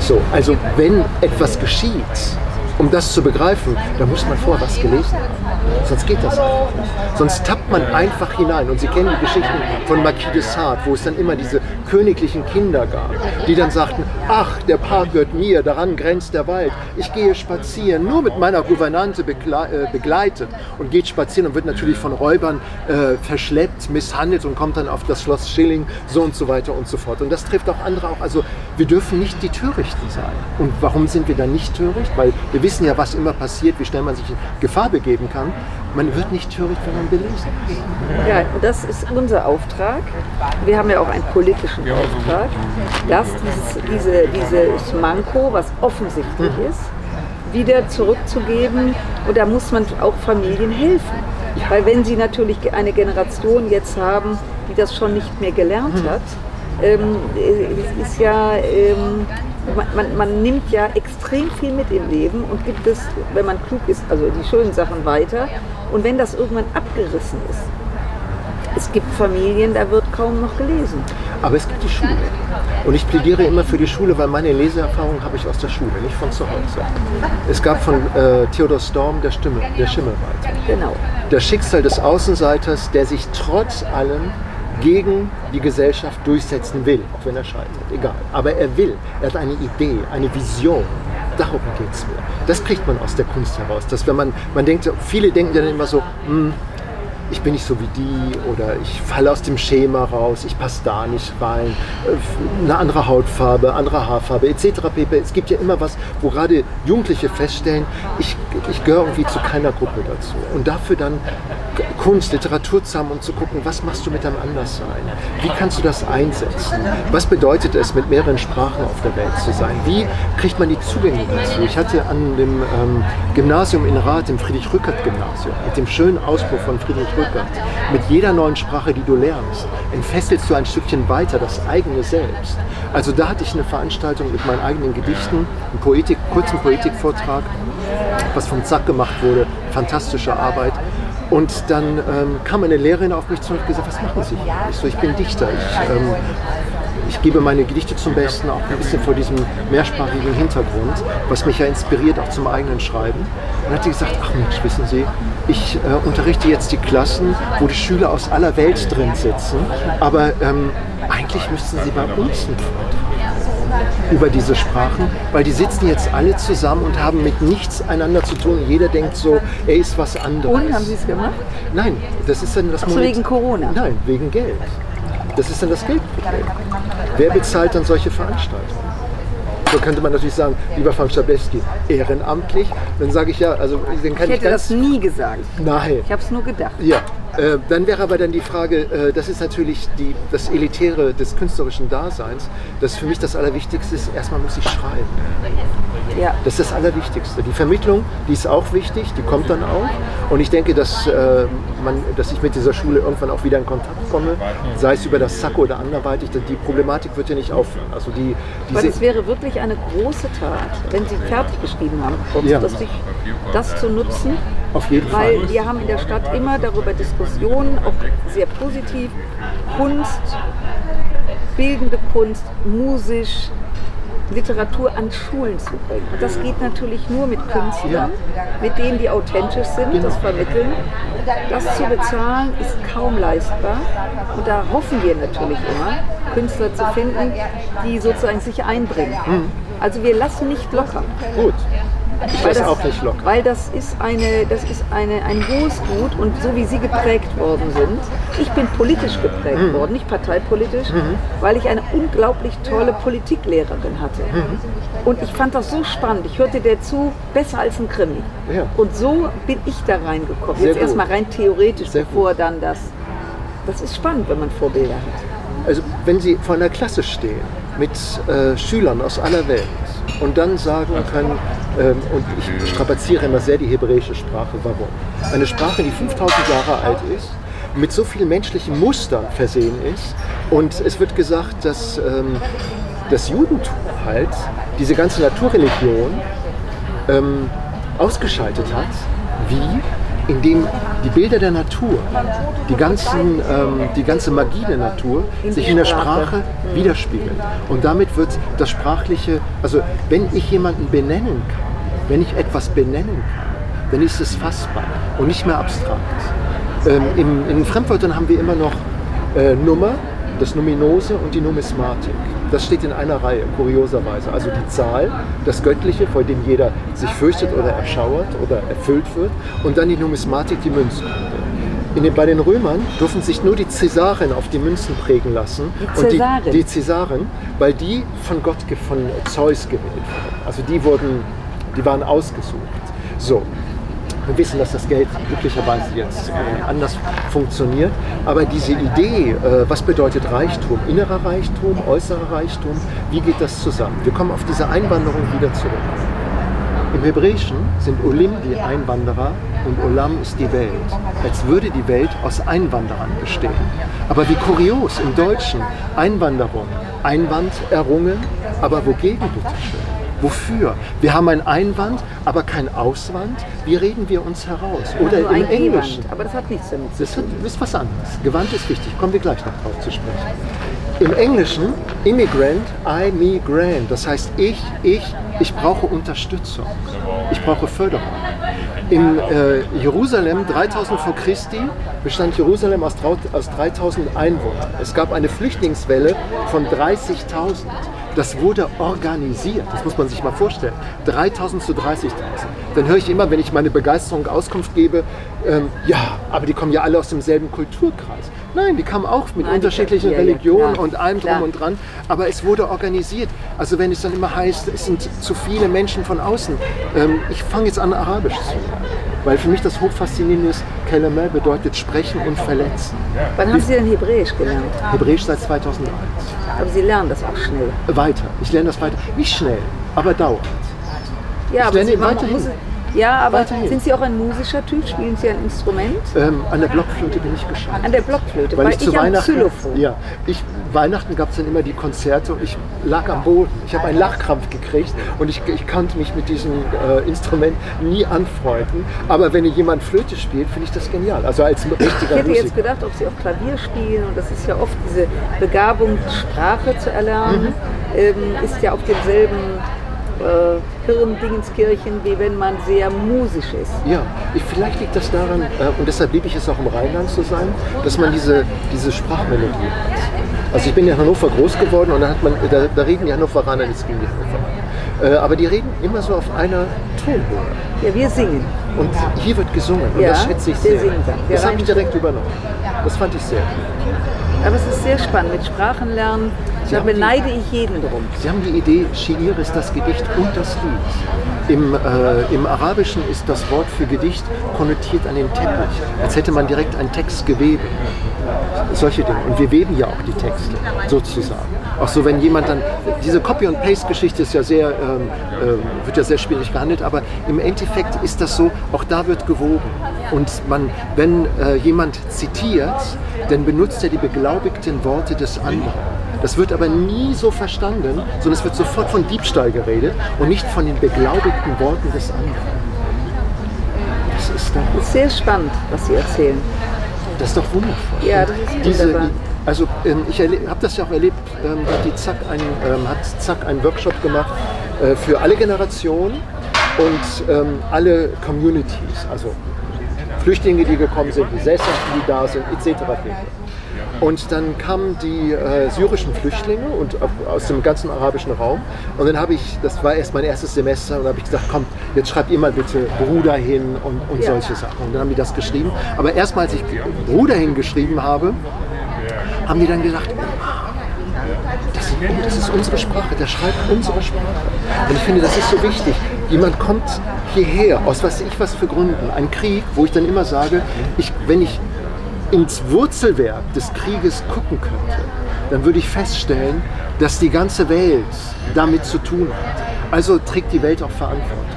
So, also wenn etwas geschieht, um das zu begreifen, dann muss man vorher was gelesen haben. Sonst geht das einfach nicht. Sonst tappt man einfach hinein. Und Sie kennen die Geschichten von Marquis de Sade, wo es dann immer diese königlichen Kinder gab, die dann sagten, ach, der Park gehört mir, daran grenzt der Wald. Ich gehe spazieren, nur mit meiner Gouvernante äh, begleitet und geht spazieren und wird natürlich von Räubern äh, verschleppt, misshandelt und kommt dann auf das Schloss Schilling, so und so weiter und so fort. Und das trifft auch andere auch. Also wir dürfen nicht die Törichten sein. Und warum sind wir dann nicht töricht? Weil wir wissen ja, was immer passiert, wie schnell man sich in Gefahr begeben kann. Man wird nicht töricht, wenn man belesen ist. Ja, und das ist unser Auftrag. Wir haben ja auch einen politischen Auftrag, dass dieses, diese, dieses Manko, was offensichtlich ist, wieder zurückzugeben. Und da muss man auch Familien helfen. Weil wenn sie natürlich eine Generation jetzt haben, die das schon nicht mehr gelernt hat, ähm, es ist ja, ähm, man, man, man nimmt ja extrem viel mit im Leben und gibt es, wenn man klug ist, also die schönen Sachen weiter. Und wenn das irgendwann abgerissen ist, es gibt Familien, da wird kaum noch gelesen. Aber es gibt die Schule. Und ich plädiere immer für die Schule, weil meine Leseerfahrung habe ich aus der Schule, nicht von zu Hause. Es gab von äh, Theodor Storm der, Stimme, der Schimmelreiter. Genau. Das Schicksal des Außenseiters, der sich trotz allem gegen die Gesellschaft durchsetzen will, auch wenn er scheitert, egal. Aber er will, er hat eine Idee, eine Vision. Darum geht es mir. Das kriegt man aus der Kunst heraus. Dass wenn man, man denkt, viele denken dann immer so, hm, ich bin nicht so wie die oder ich falle aus dem Schema raus, ich passe da nicht rein, eine andere Hautfarbe, andere Haarfarbe etc. pp. Es gibt ja immer was, wo gerade Jugendliche feststellen, ich, ich gehöre irgendwie zu keiner Gruppe dazu. Und dafür dann Kunst, Literatur zu haben und zu gucken, was machst du mit deinem Anderssein? Wie kannst du das einsetzen? Was bedeutet es, mit mehreren Sprachen auf der Welt zu sein? Wie kriegt man die Zugänge dazu? Ich hatte an dem ähm, Gymnasium in Rath, dem Friedrich-Rückert-Gymnasium, mit dem schönen Ausbruch von Friedrich Rückert. Mit jeder neuen Sprache, die du lernst, entfesselst du ein Stückchen weiter das eigene Selbst. Also da hatte ich eine Veranstaltung mit meinen eigenen Gedichten, einen Poetik, kurzen Poetikvortrag, was vom Zack gemacht wurde. Fantastische Arbeit. Und dann ähm, kam eine Lehrerin auf mich zu und hat gesagt, was machen Sie? Ich so, ich bin Dichter. Ich, ähm, ich gebe meine Gedichte zum Besten, auch ein bisschen vor diesem mehrsprachigen Hintergrund, was mich ja inspiriert, auch zum eigenen Schreiben. Und dann hat sie gesagt, ach Mensch, wissen Sie, ich äh, unterrichte jetzt die Klassen, wo die Schüler aus aller Welt drin sitzen, aber ähm, eigentlich müssten Sie bei uns einen Vortrag über diese Sprachen, weil die sitzen jetzt alle zusammen und haben mit nichts einander zu tun. Jeder denkt so, er ist was anderes. Und haben Sie es gemacht? Nein, das ist dann das Ach so, Monet- wegen Corona? Nein, wegen Geld. Das ist dann das Geldproblem. Wer bezahlt dann solche Veranstaltungen? So könnte man natürlich sagen, lieber Frank Schablewski, ehrenamtlich. Dann sage ich ja, also den kann Ich ich, hätte das nie gesagt. Nein. Ich habe es nur gedacht. Ja, äh, dann wäre aber dann die Frage, äh, das ist natürlich die, das Elitäre des künstlerischen Daseins, das für mich das Allerwichtigste ist, erstmal muss ich schreiben. Ja. Das ist das Allerwichtigste. Die Vermittlung, die ist auch wichtig, die kommt dann auch. Und ich denke, dass, äh, man, dass ich mit dieser Schule irgendwann auch wieder in Kontakt komme, sei es über das Sacco oder anderweitig. Die Problematik wird ja nicht aufhören. Also die, Weil diese, es wäre wirklich eine große Tat, wenn Sie fertig geschrieben haben, Ja. kurzfristig, das zu nutzen. auf jeden Fall. Weil wir haben in der Stadt immer darüber Diskussionen, auch sehr positiv, Kunst, bildende Kunst, musisch, Literatur an Schulen zu bringen. Und das geht natürlich nur mit Künstlern, mit denen, die authentisch sind, das vermitteln. Das zu bezahlen ist kaum leistbar. Und da hoffen wir natürlich immer, Künstler zu finden, die sozusagen sich einbringen. Also wir lassen nicht locker. Gut. Ich Weil lasse das, auch nicht locker. Weil das ist, eine, das ist eine, ein hohes Gut und so wie Sie geprägt worden sind, ich bin politisch geprägt Mhm. worden, nicht parteipolitisch, weil ich eine unglaublich tolle Politiklehrerin hatte. Mhm. Und ich fand das so spannend. Ich hörte der zu besser als ein Krimi. Ja. Und so bin ich da reingekommen. Sehr Jetzt gut. erstmal rein theoretisch, Sehr bevor dann das. Das ist spannend, wenn man Vorbilder hat. Also wenn Sie vor einer Klasse stehen mit äh, Schülern aus aller Welt. Und dann sagen können, ähm, und ich strapaziere immer sehr die hebräische Sprache, warum? Eine Sprache, die 5000 Jahre alt ist, mit so vielen menschlichen Mustern versehen ist. Und es wird gesagt, dass ähm, das Judentum halt diese ganze Naturreligion ähm, ausgeschaltet hat, wie indem die Bilder der Natur, die, ganzen, ähm, die ganze Magie der Natur In sich in der Sprache. Widerspiegeln. Und damit wird das Sprachliche, also wenn ich jemanden benennen kann, wenn ich etwas benennen kann, dann ist es fassbar und nicht mehr abstrakt. Ähm, in, in Fremdwörtern haben wir immer noch äh, Nummer, das Numinose und die Numismatik. Das steht in einer Reihe, kurioserweise. Also die Zahl, das Göttliche, vor dem jeder sich fürchtet oder erschauert oder erfüllt wird. Und dann die Numismatik, die Münzkunde. In den, bei den Römern durften sich nur die Cäsaren auf die Münzen prägen lassen. Die Und Cäsaren? die, die Cäsaren, weil die von Gott, von Zeus gewählt wurden. Also die wurden, die waren ausgesucht. So, wir wissen, dass das Geld glücklicherweise jetzt äh, anders funktioniert. Aber diese Idee, äh, was bedeutet Reichtum, innerer Reichtum, äußerer Reichtum, wie geht das zusammen? Wir kommen auf diese Einwanderung wieder zurück. Im Hebräischen sind Olim die Einwanderer und Olam ist die Welt. Als würde die Welt aus Einwanderern bestehen. Aber wie kurios im Deutschen Einwanderung, Einwand errungen, aber wogegen bitte schön? Wofür? Wir haben einen Einwand, aber kein Auswand. Wie reden wir uns heraus? Oder Also im ein Englischen. Gewand, aber das hat nichts damit zu hat, das ist was anderes. Gewand ist wichtig, kommen wir gleich noch drauf zu sprechen. Im Englischen, Immigrant, I, me, grant. Das heißt, ich, ich, ich brauche Unterstützung. Ich brauche Förderung. In äh, Jerusalem, 3000 vor Christi, bestand Jerusalem aus, aus 3000 Einwohnern. Es gab eine Flüchtlingswelle von 30.000. Das wurde organisiert, das muss man sich mal vorstellen. 3000 zu 30.000. Dann höre ich immer, wenn ich meine Begeisterung Auskunft gebe, ähm, ja, aber die kommen ja alle aus demselben Kulturkreis. Nein, die kamen auch mit Nein, unterschiedlichen ja, ja, Religionen klar, und allem drum klar. und dran. Aber es wurde organisiert. Also wenn es dann immer heißt, es sind zu viele Menschen von außen. Ähm, ich fange jetzt an, Arabisch zu lernen. Weil für mich das hochfaszinierende ist, Kelemel bedeutet sprechen und verletzen. Wann haben Sie denn Hebräisch gelernt? Hebräisch seit 2001. Aber Sie lernen das auch schnell. Weiter. Ich lerne das weiter. Nicht schnell, aber dauernd. Ja, aber lerne Sie, weiterhin. Ja, aber Weiterhin. sind Sie auch ein musischer Typ? Spielen Sie ein Instrument? Ähm, an der Blockflöte bin ich gescheitert. An der Blockflöte, Weil weil, ich zu Weihnachten, Xylophon. ja, ich, Weihnachten gab es dann immer die Konzerte und ich lag am Boden. Ich habe einen Lachkrampf gekriegt und ich, ich konnte mich mit diesem äh, Instrument nie anfreunden. Aber wenn jemand Flöte spielt, finde ich das genial. Also als Ich richtiger hätte jetzt Musiker. gedacht, ob Sie auch Klavier spielen und das ist ja oft diese Begabung, Sprache zu erlernen, Mhm. ähm, ist ja auf demselben äh, Hirndingenskirchen, wie wenn man sehr musisch ist. Ja, ich, vielleicht liegt das daran, äh, und deshalb liebe ich es auch im Rheinland zu sein, dass man diese, diese Sprachmelodie hat. Also ich bin in Hannover groß geworden und da, hat man, da, da reden die Hannoveraner nichts gegen die Hannoveraner. Äh, aber die reden immer so auf einer Tonhöhe. Ja, wir singen. Und hier wird gesungen und Ja, das schätze ich wir sehr. singen dann. Wir Das habe ich direkt übernommen. Das fand ich sehr gut. Aber es ist sehr spannend mit Sprachenlernen. Sie Da haben die- beneide ich jeden drum. Sie haben die Idee, Shi'ir ist das Gedicht und das Lied. Im, äh, Im Arabischen ist das Wort für Gedicht konnotiert an den Teppich, als hätte man direkt ein Textgewebe. Solche Dinge. Und wir weben ja auch die Texte, sozusagen. Auch so, wenn jemand dann, diese Copy- und Paste-Geschichte ist ja sehr, ähm, ähm, wird ja sehr schwierig gehandelt, aber im Endeffekt ist das so, auch da wird gewoben. Und man, wenn äh, jemand zitiert, dann benutzt er die beglaubigten Worte des anderen. Das wird aber nie so verstanden, sondern es wird sofort von Diebstahl geredet und nicht von den beglaubigten Worten des anderen. Das ist doch, sehr spannend, was Sie erzählen. das ist doch wundervoll. Ja, das ist Diese, wunderbar. also ähm, ich habe das ja auch erlebt, ähm, Zack einen, ähm, hat Zack einen Workshop gemacht äh, für alle Generationen und ähm, alle Communities, also Flüchtlinge, die gekommen sind, die Gesellschaften, die da sind, etc. Und dann kamen die äh, syrischen Flüchtlinge und äh, aus dem ganzen arabischen Raum. Und dann habe ich, das war erst mein erstes Semester, und habe ich gesagt, komm, jetzt schreibt ihr mal bitte Bruder hin und, und solche Sachen. Und dann haben die das geschrieben. Aber erstmal, als ich Bruder hingeschrieben habe, haben die dann gesagt, das, das ist unsere Sprache, der schreibt unsere Sprache. Und ich finde, das ist so wichtig. Jemand kommt hierher, aus was ich was für Gründen, ein Krieg, wo ich dann immer sage, ich, wenn ich ins Wurzelwerk des Krieges gucken könnte, dann würde ich feststellen, dass die ganze Welt damit zu tun hat. Also trägt die Welt auch Verantwortung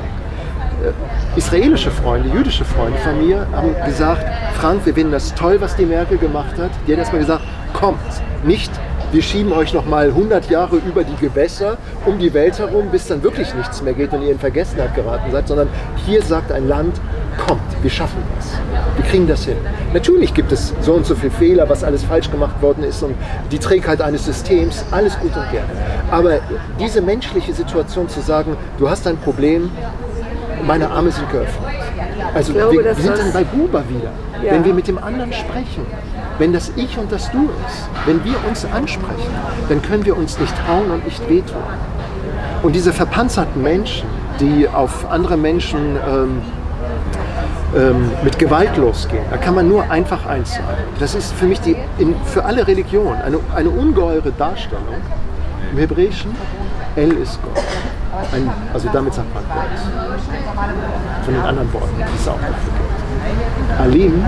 israelische Freunde, jüdische Freunde von mir haben gesagt, Frank, wir finden das toll, was die Merkel gemacht hat. Die hat erstmal gesagt, kommt, nicht, wir schieben euch noch mal 100 Jahre über die Gewässer um die Welt herum, bis dann wirklich nichts mehr geht und ihr in Vergessenheit geraten seid, sondern hier sagt ein Land, kommt, wir schaffen das. Wir kriegen das hin. Natürlich gibt es so und so viele Fehler, was alles falsch gemacht worden ist und die Trägheit eines Systems, alles gut und gerne. Aber diese menschliche Situation zu sagen, du hast ein Problem, meine Arme sind geöffnet. Also glaube, wir, sind dann bei Buber wieder. Ja. Wenn wir mit dem anderen sprechen, wenn das Ich und das Du ist, wenn wir uns ansprechen, dann können wir uns nicht hauen und nicht wehtun. Und diese verpanzerten Menschen, die auf andere Menschen ähm, ähm, mit Gewalt losgehen, da kann man nur einfach eins sagen. Das ist für mich die, in, für alle Religionen eine, eine ungeheure Darstellung. Im Hebräischen, El ist Gott. Ein, also damit sagt man Gott. Von den anderen Worten, die es auch dafür gibt. Alim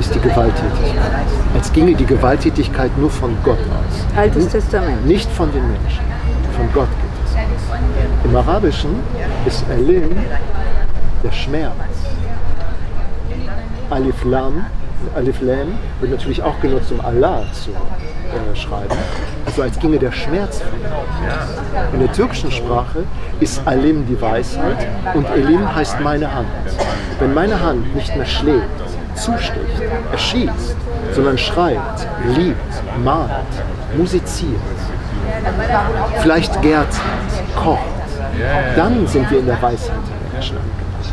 ist die Gewalttätigkeit. Als ginge die Gewalttätigkeit nur von Gott aus. Altes Testament. Nicht von den Menschen. Von Gott geht es aus. Im Arabischen ist Elim der Schmerz. Alif Lam, Alif Lam wird natürlich auch genutzt, um Allah zu äh, schreiben. Also als ginge der Schmerz. In der türkischen Sprache ist Alim die Weisheit und Elim heißt meine Hand. Wenn meine Hand nicht mehr schlägt, zusticht, erschießt, sondern schreibt, liebt, malt, musiziert, vielleicht gärt, kocht, dann sind wir in der Weisheit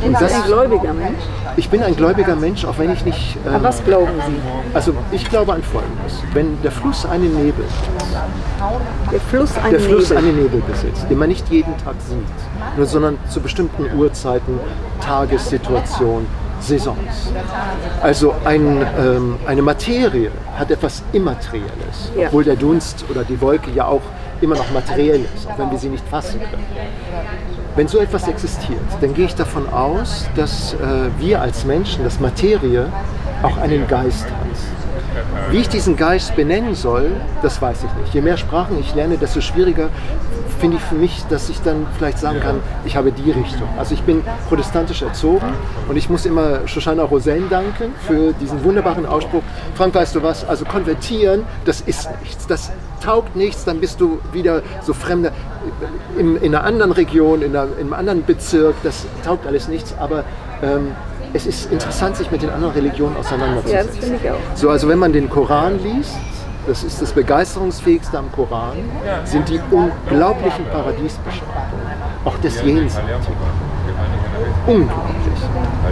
Und das, ein gläubiger Mensch? ich bin ein gläubiger Mensch, auch wenn ich nicht. ähm, was glauben Sie? also ich glaube an Folgendes. Wenn der Fluss einen Nebel, Der Fluss ein der Fluss Nebel. einen Nebel besitzt, den man nicht jeden Tag sieht, nur, sondern zu bestimmten Uhrzeiten, Tagessituationen, Saisons. Also ein, ähm, eine Materie hat etwas Immaterielles, obwohl der Dunst oder die Wolke ja auch immer noch materiell ist, auch wenn wir sie nicht fassen können. Wenn so etwas existiert, dann gehe ich davon aus, dass äh, wir als Menschen, dass Materie auch einen Geist hat. Wie ich diesen Geist benennen soll, das weiß ich nicht. Je mehr Sprachen ich lerne, desto schwieriger finde ich für mich, dass ich dann vielleicht sagen kann, ich habe die Richtung. Also ich bin protestantisch erzogen und ich muss immer Shoshana Rosen danken für diesen wunderbaren Ausspruch. Frank, weißt du was? Also konvertieren, das ist nichts. Das taugt nichts, dann bist du wieder so Fremder. In, in einer anderen Region, in, einer, in einem anderen Bezirk, das taugt alles nichts. Aber ähm, es ist interessant, sich mit den anderen Religionen Ja, auseinanderzusetzen. das finde ich auch. So, also wenn man den Koran liest, das ist das Begeisterungsfähigste am Koran, sind die unglaublichen Paradiesbeschreibungen, auch des Jenseitigen. Unglaublich.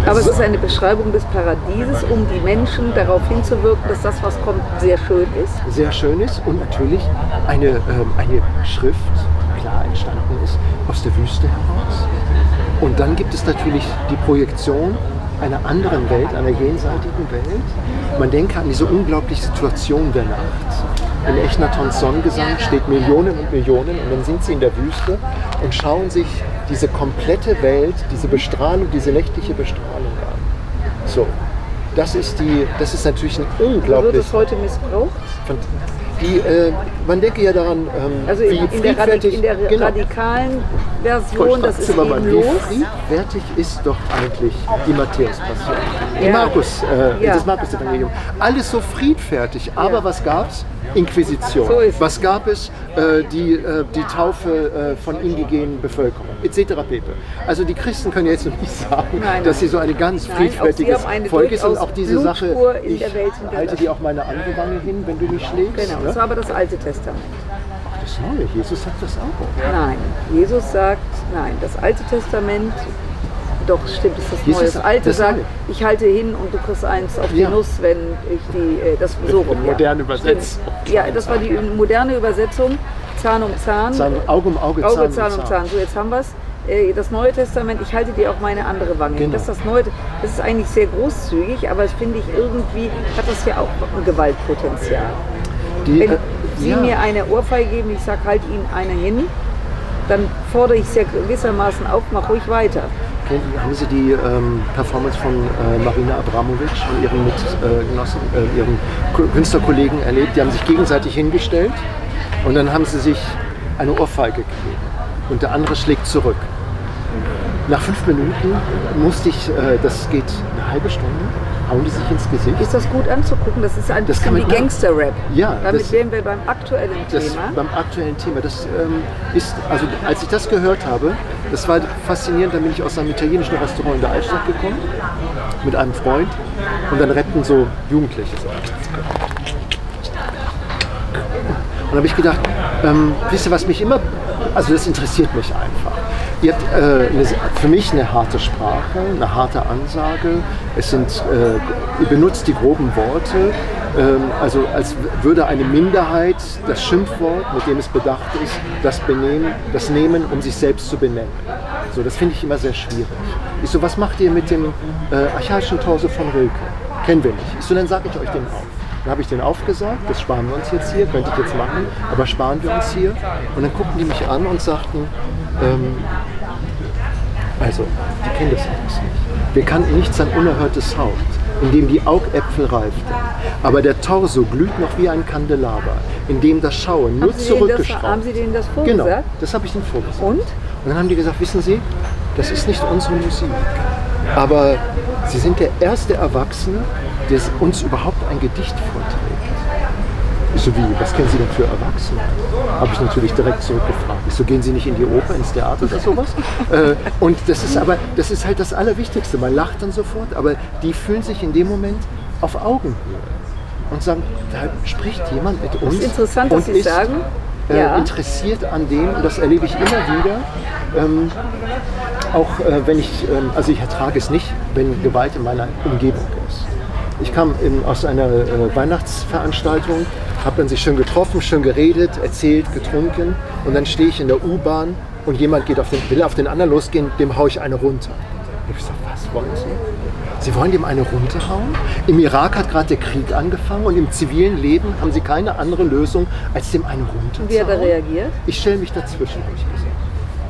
Aber es ist eine Beschreibung des Paradieses, um die Menschen darauf hinzuwirken, dass das, was kommt, sehr schön ist. Sehr schön ist und natürlich eine, ähm, eine Schrift, entstanden ist, aus der Wüste heraus. Und dann gibt es natürlich die Projektion einer anderen Welt, einer jenseitigen Welt. Man denke an diese unglaubliche Situation der Nacht. In Echnatons Sonnengesang steht Millionen und Millionen und dann sind sie in der Wüste und schauen sich diese komplette Welt, diese Bestrahlung, diese nächtliche Bestrahlung an. So, das ist, die, das ist natürlich ein Wird unglaublich... es heute missbraucht? Die, äh, man denke ja daran, ähm, Also wie in, der, in der genau, radikalen Version, das ist Strack-Zimmermann, eben wie los. friedfertig ist doch eigentlich die Matthäus-Passion. Die Ja. Markus, äh, Ja. Das Markus-Evangelium. Alles so friedfertig, aber Ja. was gab's? Inquisition. So es. was gab es? Äh, die, äh, die Taufe äh, von indigenen Bevölkerung, etc. pp. Also die Christen können jetzt noch nicht sagen, Nein, dass nein. sie so ein ganz Nein, friedfertiges eine Volk ist und auch diese Sache, Blutspur in ich halte dir auch meine andere Wange hin, wenn du mich schlägst. Genau, ne? das war aber das Alte Testament. Das Neue, Jesus sagt das auch. Nein, Jesus sagt, nein, das Alte Testament, doch stimmt, ist das Jesus Neue. Das Alte das sagt, Neue. ich halte hin und du kriegst eins auf Ja. die Nuss, wenn ich die, äh, das so rum. ja. Moderne Übersetzung. Ja, das war die moderne Übersetzung, Zahn um Zahn. Zahn, Auge um Auge, Zahn Auge, um Zahn um Zahn. So, jetzt haben wir es. Das Neue Testament, ich halte dir auch meine andere Wange. Genau. Das, ist das, Neue, das ist eigentlich sehr großzügig, aber das finde ich irgendwie, hat das ja auch ein Gewaltpotenzial. Die, Wenn äh, Sie ja. mir eine Ohrfeige geben, ich sage, halt Ihnen eine hin, dann fordere ich es ja gewissermaßen auf, mach ruhig weiter. Kennen- Haben Sie die ähm, Performance von äh, Marina Abramovic und ihren Mitgenossen, äh, ihren Ko- Künstlerkollegen erlebt? Die haben sich gegenseitig hingestellt und dann haben sie sich eine Ohrfeige gegeben und der andere schlägt zurück. Nach fünf Minuten musste ich, äh, das geht eine halbe Stunde, hauen die sich ins Gesicht. Ist das gut anzugucken? Das ist ein Das bisschen wie Gangster-Rap. Ja, Damit das- wären wir beim aktuellen Das Thema. beim aktuellen Thema. Das ähm, ist, also als ich das gehört habe, das war faszinierend. Dann bin ich aus einem italienischen Restaurant in der Altstadt gekommen mit einem Freund und dann rappten so Jugendliche. So. Und dann habe ich gedacht, ähm, wisst ihr, was mich immer, also das interessiert mich einfach. Ihr habt äh, für mich eine harte Sprache, eine harte Ansage. Es sind, äh, ihr benutzt die groben Worte, ähm, also als würde eine Minderheit das Schimpfwort, mit dem es bedacht ist, das benehmen, das nehmen, um sich selbst zu benennen. So, das finde ich immer sehr schwierig. Ich so, was macht ihr mit dem äh, archaischen Torso von Rilke? Kennen wir nicht. Ich so, dann sage ich euch den auf. Dann habe ich den aufgesagt, das sparen wir uns jetzt hier, könnte ich jetzt machen, aber sparen wir uns hier. Und dann guckten die mich an und sagten, ähm, also, die kennen das alles nicht. Wir kannten nichts an unerhörtes Haupt, in dem die Augäpfel reiften. Aber der Torso glüht noch wie ein Kandelaber, in dem das Schauen nur Haben denen das, zurückgeschraubt. haben Sie denen das Genau, vorgesagt? das habe ich ihnen vorgesagt. Und? Und dann haben die gesagt, wissen Sie, das ist nicht unsere Musik. Aber Sie sind der erste Erwachsene, der uns überhaupt ein Gedicht vorträgt. Ich so, wie, was kennen Sie denn für Erwachsene? Habe ich natürlich direkt zurückgefragt. Ich so, gehen Sie nicht in die Oper, ins Theater oder sowas? äh, und das ist aber, das ist halt das Allerwichtigste. Man lacht dann sofort, aber die fühlen sich in dem Moment auf Augenhöhe und sagen, da spricht jemand mit uns. ist interessant, dass und Sie ist, sagen. äh, Ja. interessiert an dem, und das erlebe ich immer wieder. Ähm, auch äh, wenn ich, ähm, also ich ertrage es nicht, wenn Gewalt in meiner Umgebung ist. Ich kam in, aus einer äh, Weihnachtsveranstaltung, habe dann sich schön getroffen, schön geredet, erzählt, getrunken und dann stehe ich in der U-Bahn und jemand geht auf den, will auf den anderen losgehen, dem haue ich eine runter. Ich sage, was wollen Sie? Sie wollen dem eine runterhauen? Im Irak hat gerade der Krieg angefangen und im zivilen Leben haben Sie keine andere Lösung, als dem eine runterzuhauen? Wie hat er reagiert? Ich stelle mich dazwischen, habe ich gesagt.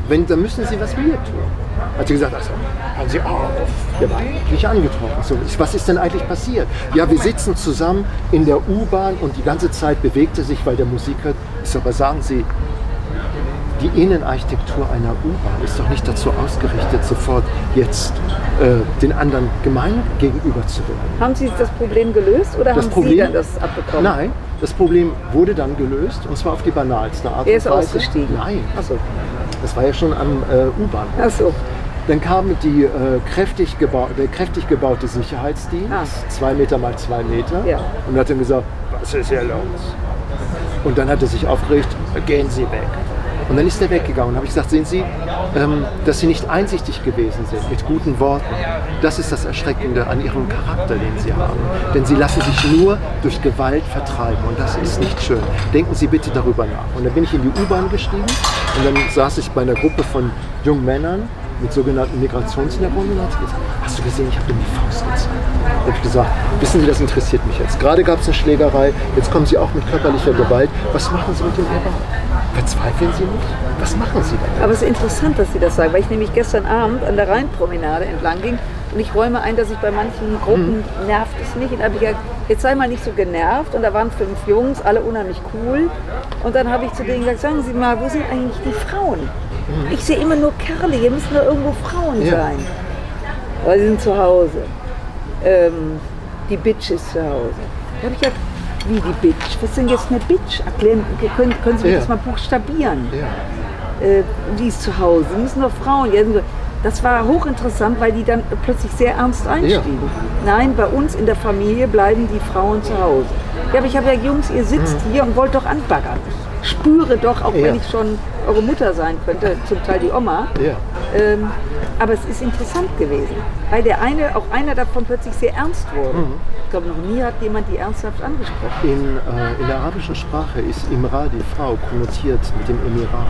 Wenn, dann müssen Sie was mir tun. Hat sie gesagt, also, hören Sie auf. Der war nicht angetroffen. So, was ist denn eigentlich passiert? Ja, wir sitzen zusammen in der U-Bahn und die ganze Zeit bewegt er sich, weil der Musik hört. So, aber sagen Sie, die Innenarchitektur einer U-Bahn ist doch nicht dazu ausgerichtet, sofort jetzt äh, den anderen gemein gegenüber zu werden. Haben Sie das Problem gelöst oder Das haben Sie Problem- dann das abbekommen? Nein, das Problem wurde dann gelöst und zwar auf die banalste Art Er ist und Weise. ausgestiegen. Nein, Achso. das war ja schon am äh, U-Bahn. Achso. Dann kam die, äh, kräftig gebau der kräftig gebaute Sicherheitsdienst, Ah. zwei Meter mal zwei Meter, Ja. und hat dann gesagt, was ist hier los? Und dann hat er sich aufgeregt, gehen Sie weg. Und dann ist er weggegangen und habe ich gesagt, sehen Sie, ähm, dass Sie nicht einsichtig gewesen sind mit guten Worten. Das ist das Erschreckende an Ihrem Charakter, den Sie haben. Denn Sie lassen sich nur durch Gewalt vertreiben und das ist nicht schön. Denken Sie bitte darüber nach. Und dann bin ich in die U-Bahn gestiegen und dann saß ich bei einer Gruppe von jungen Männern mit sogenannten Migrationshintergrund und hat gesagt, hast du gesehen, ich habe ihm die Faust gezeigt. Da habe ich gesagt, wissen Sie, das interessiert mich jetzt. Gerade gab es eine Schlägerei, jetzt kommen Sie auch mit körperlicher Gewalt. Was machen Sie mit dem Iran? Verzweifeln Sie nicht? Was machen Sie denn? Aber es ist interessant, dass Sie das sagen, weil ich nämlich gestern Abend an der Rheinpromenade entlang ging und ich räume ein, dass ich bei manchen Gruppen nervt es mich. Und habe ich gesagt, jetzt sei mal nicht so genervt. Und da waren fünf Jungs, alle unheimlich cool. Und dann habe ich zu denen gesagt, sagen Sie mal, wo sind eigentlich die Frauen? Ich sehe immer nur Kerle, hier müssen doch irgendwo Frauen Ja. sein. Aber sie sind zu Hause. Ähm, die Bitch ist zu Hause. Da habe ich gesagt, wie die Bitch? Was ist denn jetzt eine Bitch? Erklären, können, können Sie mir Ja. das mal buchstabieren? Ja. äh, die ist zu Hause, die müssen doch Frauen. Ja, Das war hochinteressant, weil die dann plötzlich sehr ernst einstiegen. Nein, bei uns in der Familie bleiben die Frauen zu Hause. Ja, aber ich habe ja Jungs, ihr sitzt hier und wollt doch anbaggern. Spüre doch, auch Ja. wenn ich schon eure Mutter sein könnte, zum Teil die Oma. Ja. Ähm, aber es ist interessant gewesen, weil der eine, auch einer davon plötzlich sehr ernst wurde. Ich glaube, noch nie hat jemand die ernsthaft angesprochen. In, äh, in der arabischen Sprache ist Imra, die Frau, konnotiert mit dem Emirat.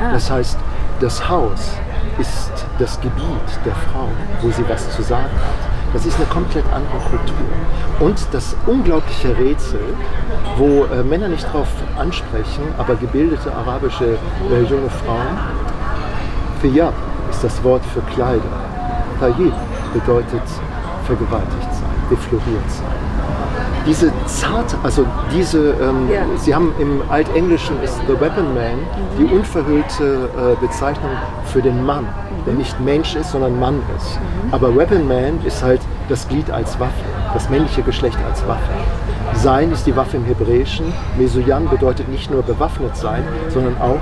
Ah. Das heißt, das Haus ist das Gebiet der Frau, wo sie was zu sagen hat. Das ist eine komplett andere Kultur. Und das unglaubliche Rätsel, wo äh, Männer nicht drauf ansprechen, aber gebildete arabische äh, junge Frauen, Fiyab ist das Wort für Kleider. Tayyib bedeutet vergewaltigt sein, defloriert sein. Diese zarte, also diese, ähm, Ja. Sie haben im Altenglischen ist The Weapon Man die unverhüllte äh, Bezeichnung für den Mann, der nicht Mensch ist, sondern Mann ist. Aber Weapon Man ist halt das Glied als Waffe, das männliche Geschlecht als Waffe. Sein ist die Waffe im Hebräischen. Mesuyan bedeutet nicht nur bewaffnet sein, sondern auch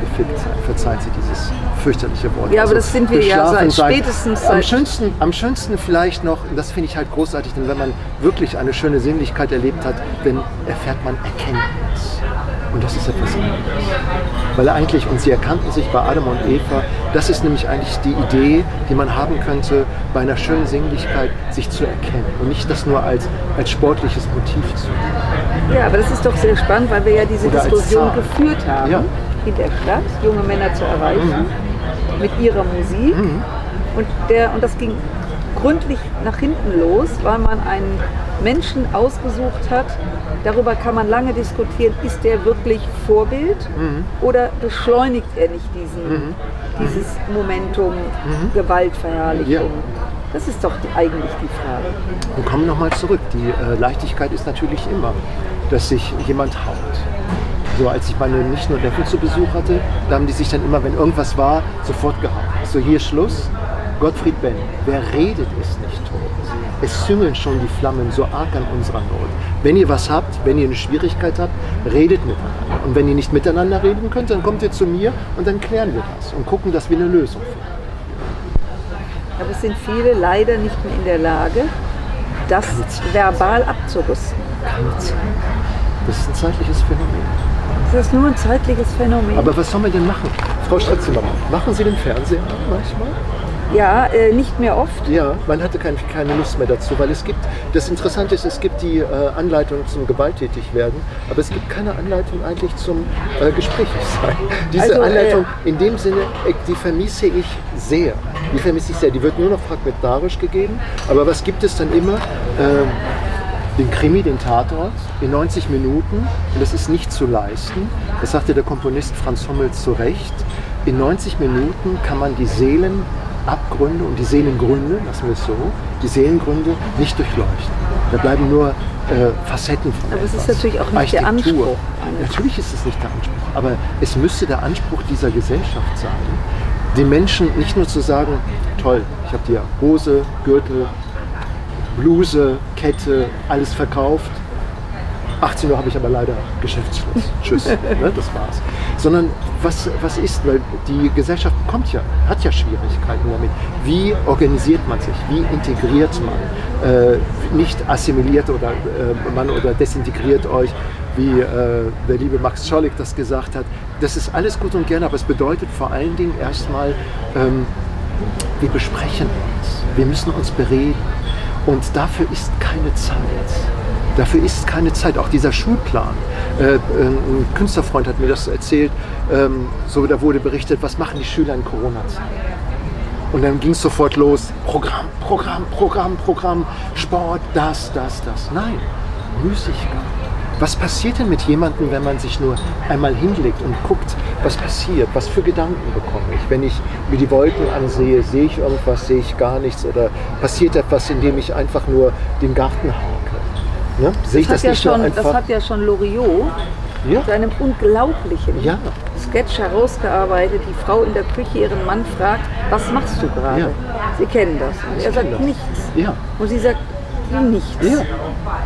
gefickt sein. Verzeiht Sie dieses fürchterliche Wort. Also Ja, aber das sind wir ja seit spätestens Am seit- schönsten, am schönsten vielleicht noch, und das finde ich halt großartig, denn wenn man wirklich eine schöne Sinnlichkeit erlebt hat, dann erfährt man Erkenntnis. Und das ist etwas anderes. Weil eigentlich, und sie erkannten sich bei Adam und Eva, das ist nämlich eigentlich die Idee, die man haben könnte, bei einer schönen Sinnlichkeit sich zu erkennen und nicht das nur als, als sportliches Motiv zu. Ja, aber das ist doch sehr spannend, weil wir ja diese Oder Diskussion geführt haben, Ja. In der Stadt, junge Männer zu erreichen, mit ihrer Musik. Und, der, und das ging gründlich nach hinten los, weil man einen Menschen ausgesucht hat. Darüber kann man lange diskutieren, ist der wirklich Vorbild oder beschleunigt er nicht diesen, dieses Momentum Gewaltverherrlichung? Ja. Das ist doch die, eigentlich die Frage. Und kommen nochmal zurück. Die äh, Leichtigkeit ist natürlich immer, dass sich jemand haut. So, als ich meine nicht nur Neffen zu Besuch hatte, da haben die sich dann immer, wenn irgendwas war, sofort gehauen. So, hier Schluss. Gottfried Benn, wer redet, ist nicht tot. Es züngeln schon die Flammen so arg an unserer Not. Wenn ihr was habt, wenn ihr eine Schwierigkeit habt, redet miteinander. Und wenn ihr nicht miteinander reden könnt, dann kommt ihr zu mir und dann klären wir das und gucken, dass wir eine Lösung finden. Aber es sind viele leider nicht mehr in der Lage, das verbal abzurüsten. Das ist ein zeitliches Phänomen. Das ist nur ein zeitliches Phänomen. Aber was soll man denn machen? Frau Stadtzimmermann, machen Sie den Fernseher an manchmal? ja, äh, nicht mehr oft. Ja, man hatte kein, keine Lust mehr dazu, weil es gibt, das Interessante ist, es gibt die äh, Anleitung zum Gewalttätigwerden, aber es gibt keine Anleitung eigentlich zum äh, Gesprächig sein. Diese Also, äh, Anleitung in dem Sinne, äh, die vermisse ich sehr. Die vermisse ich sehr. Die wird nur noch fragmentarisch gegeben, aber was gibt es dann immer? Den Krimi, den Tatort in 90 Minuten und das ist nicht zu leisten. Das sagte der Komponist Franz Hummel zu Recht. In 90 Minuten kann man die Seelenabgründe und die Seelengründe, lassen wir es so, die Seelengründe nicht durchleuchten. Da bleiben nur äh, Facetten von Aber es ist etwas. natürlich auch nicht der. Anspruch Natürlich ist es nicht der Anspruch Aber es müsste der Anspruch dieser Gesellschaft sein, den Menschen nicht nur zu sagen, toll, ich habe dir Hose, Gürtel, Bluse, Kette, alles verkauft. 18 Uhr habe ich aber leider Geschäftsschluss. Tschüss. ne, das war's. Sondern was, was ist, weil die Gesellschaft kommt ja, hat ja Schwierigkeiten damit. Wie organisiert man sich? Wie integriert man? Äh, nicht assimiliert oder äh, man oder desintegriert euch, wie äh, der liebe Max Schollig das gesagt hat. Das ist alles gut und gerne, aber es bedeutet vor allen Dingen erstmal, ähm, wir besprechen uns. Wir müssen uns bereden. Und dafür ist keine Zeit. Dafür ist keine Zeit. Auch dieser Schulplan. Äh, ein Künstlerfreund hat mir das erzählt. Ähm, so, da wurde berichtet, was machen die Schüler in Corona-Zeit? Und dann ging es sofort los. Programm, Programm, Programm, Programm, Sport, das, das, das. Nein, Müßigkeit. Was passiert denn mit jemandem, wenn man sich nur einmal hinlegt und guckt, was passiert? Was für Gedanken bekomme ich? Wenn ich mir die Wolken ansehe, sehe ich irgendwas, sehe ich gar nichts oder passiert etwas, indem ich einfach nur den Garten hake? Ne? Sehe ich das, das, ja schon, das hat ja schon Loriot ja. zu einem unglaublichen ja. Sketch herausgearbeitet. Die Frau in der Küche ihren Mann fragt, was machst du gerade? Ja. Sie kennen das. Und er sagt nichts. Und sie sagt, nichts. Ja.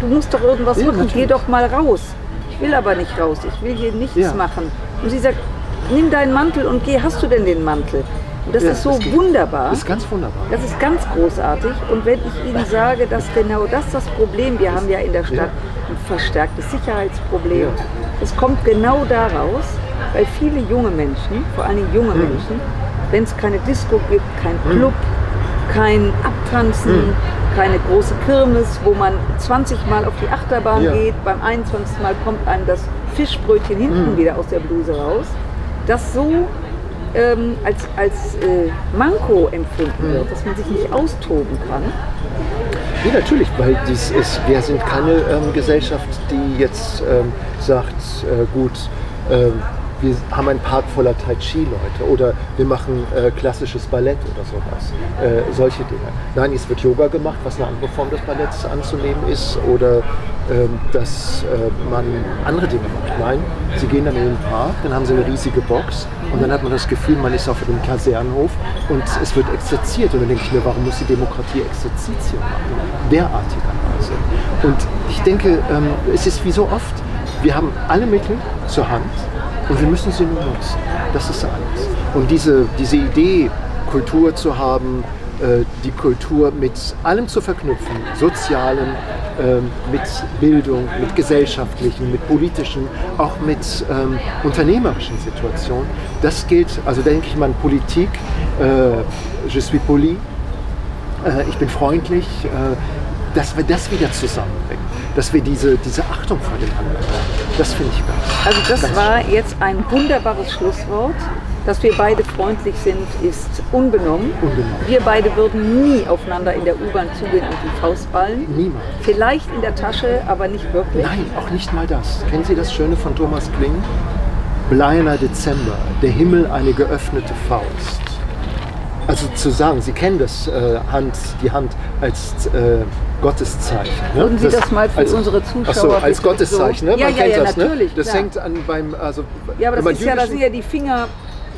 Du musst doch irgendwas ja, machen, natürlich. geh doch mal raus. Ich will aber nicht raus, ich will hier nichts ja. machen. Und sie sagt, nimm deinen Mantel und geh, hast du denn den Mantel? Und das ist so das wunderbar. Das ist ganz wunderbar. Das ist ganz großartig. Und wenn ich Ihnen sage, dass genau das das Problem, wir haben ja in der Stadt ein verstärktes Sicherheitsproblem, das kommt genau daraus, weil viele junge Menschen, vor allem junge hm. Menschen, wenn es keine Disco gibt, kein hm. Club, kein Abtanzen, hm keine große Kirmes, wo man 20 Mal auf die Achterbahn ja. geht, beim 21. Mal kommt einem das Fischbrötchen hinten mhm. wieder aus der Bluse raus, das so ähm, als, als äh, Manko empfunden wird, dass man sich nicht austoben kann. Ja, natürlich, weil dies ist, wir sind keine ähm, Gesellschaft, die jetzt ähm, sagt, äh, gut, ähm, wir haben einen Park voller Tai Chi-Leute oder wir machen äh, klassisches Ballett oder sowas. Äh, solche Dinge. Nein, es wird Yoga gemacht, was eine andere Form des Balletts anzunehmen ist oder ähm, dass äh, man andere Dinge macht. Nein, sie gehen dann in den Park, dann haben sie eine riesige Box und dann hat man das Gefühl, man ist auf einem Kasernenhof und es wird exerziert. Und dann denke ich mir, warum muss die Demokratie Exerzitien machen? Derartigerweise. Und ich denke, ähm, es ist wie so oft, wir haben alle Mittel zur Hand, und wir müssen sie nur nutzen. Das ist alles. Und diese, diese Idee, Kultur zu haben, äh, die Kultur mit allem zu verknüpfen, sozialen, ähm, mit Bildung, mit gesellschaftlichen, mit politischen, auch mit ähm, unternehmerischen Situationen. Das gilt, also denke ich mal, Politik, äh, je suis poli, äh, ich bin freundlich, äh, dass wir das wieder zusammenbringen, dass wir diese, diese Achtung vor den anderen haben. Das finde ich ganz Also das ganz war schön. jetzt ein wunderbares Schlusswort. Dass wir beide freundlich sind, ist unbenommen. unbenommen. Wir beide würden nie aufeinander in der U-Bahn zugehen und die Faust ballen. Niemals. Vielleicht in der Tasche, aber nicht wirklich. Nein, auch nicht mal das. Kennen Sie das Schöne von Thomas Kling? Bleierner Dezember, der Himmel eine geöffnete Faust. Also zu sagen, Sie kennen das äh, Hand, die Hand als äh, Gotteszeichen. Ne? Würden Sie das, das mal für als, unsere Zuschauer so, als Gotteszeichen, ne? Ja, Man ja, kennt ja, das, ne? natürlich. Ne? Das klar. hängt an beim, also ja, aber das ist ja, da sind ja die Finger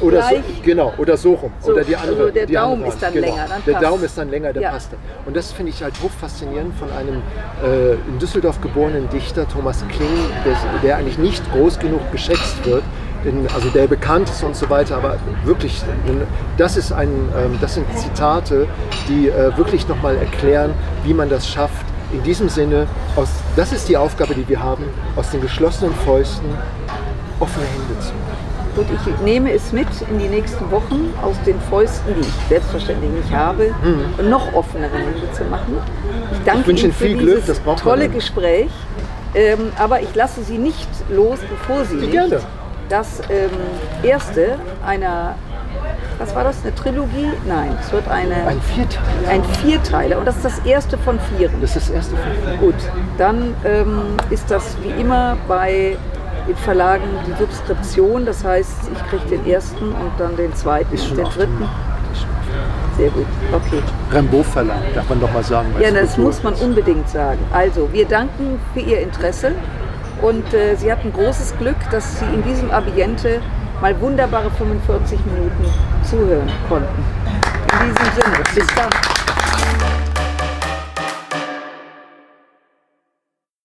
oder so, genau, oder so rum. So, oder die andere. Also der die Daumen andere ist dann genau. länger. Dann der Daumen ist dann länger, der ja. passt. Und das finde ich halt hochfaszinierend von einem äh, in Düsseldorf geborenen Dichter, Thomas Kling, der, der eigentlich nicht groß genug geschätzt wird, in, also der bekannt ist und so weiter, aber wirklich, das, ist ein, ähm, das sind Zitate, die äh, wirklich nochmal erklären, wie man das schafft, in diesem Sinne, aus, das ist die Aufgabe, die wir haben, aus den geschlossenen Fäusten offene Hände zu machen. Und ich nehme es mit in die nächsten Wochen aus den Fäusten, die ich selbstverständlich nicht habe, mhm. noch offenere Hände zu machen. Ich danke ich Ihnen für viel dieses Glück, tolle Gespräch. Ähm, aber ich lasse Sie nicht los, bevor Sie nicht Gerne das ähm, erste einer, was war das, eine Trilogie? Nein, es wird eine, ein Vierteiler. Ein Vierteiler und das ist das erste von vieren. Das ist das erste von vieren. Gut, dann ähm, ist das wie immer bei den Verlagen die Subskription, das heißt, ich kriege den ersten und dann den zweiten und den dritten. Sehr gut, okay. Rambo Verlag, darf man doch mal sagen. Ja, das muss man unbedingt sagen. Also, wir danken für Ihr Interesse Und äh, sie hatten großes Glück, dass sie in diesem Ambiente mal wunderbare 45 Minuten zuhören konnten. In diesem Sinne, bis dann.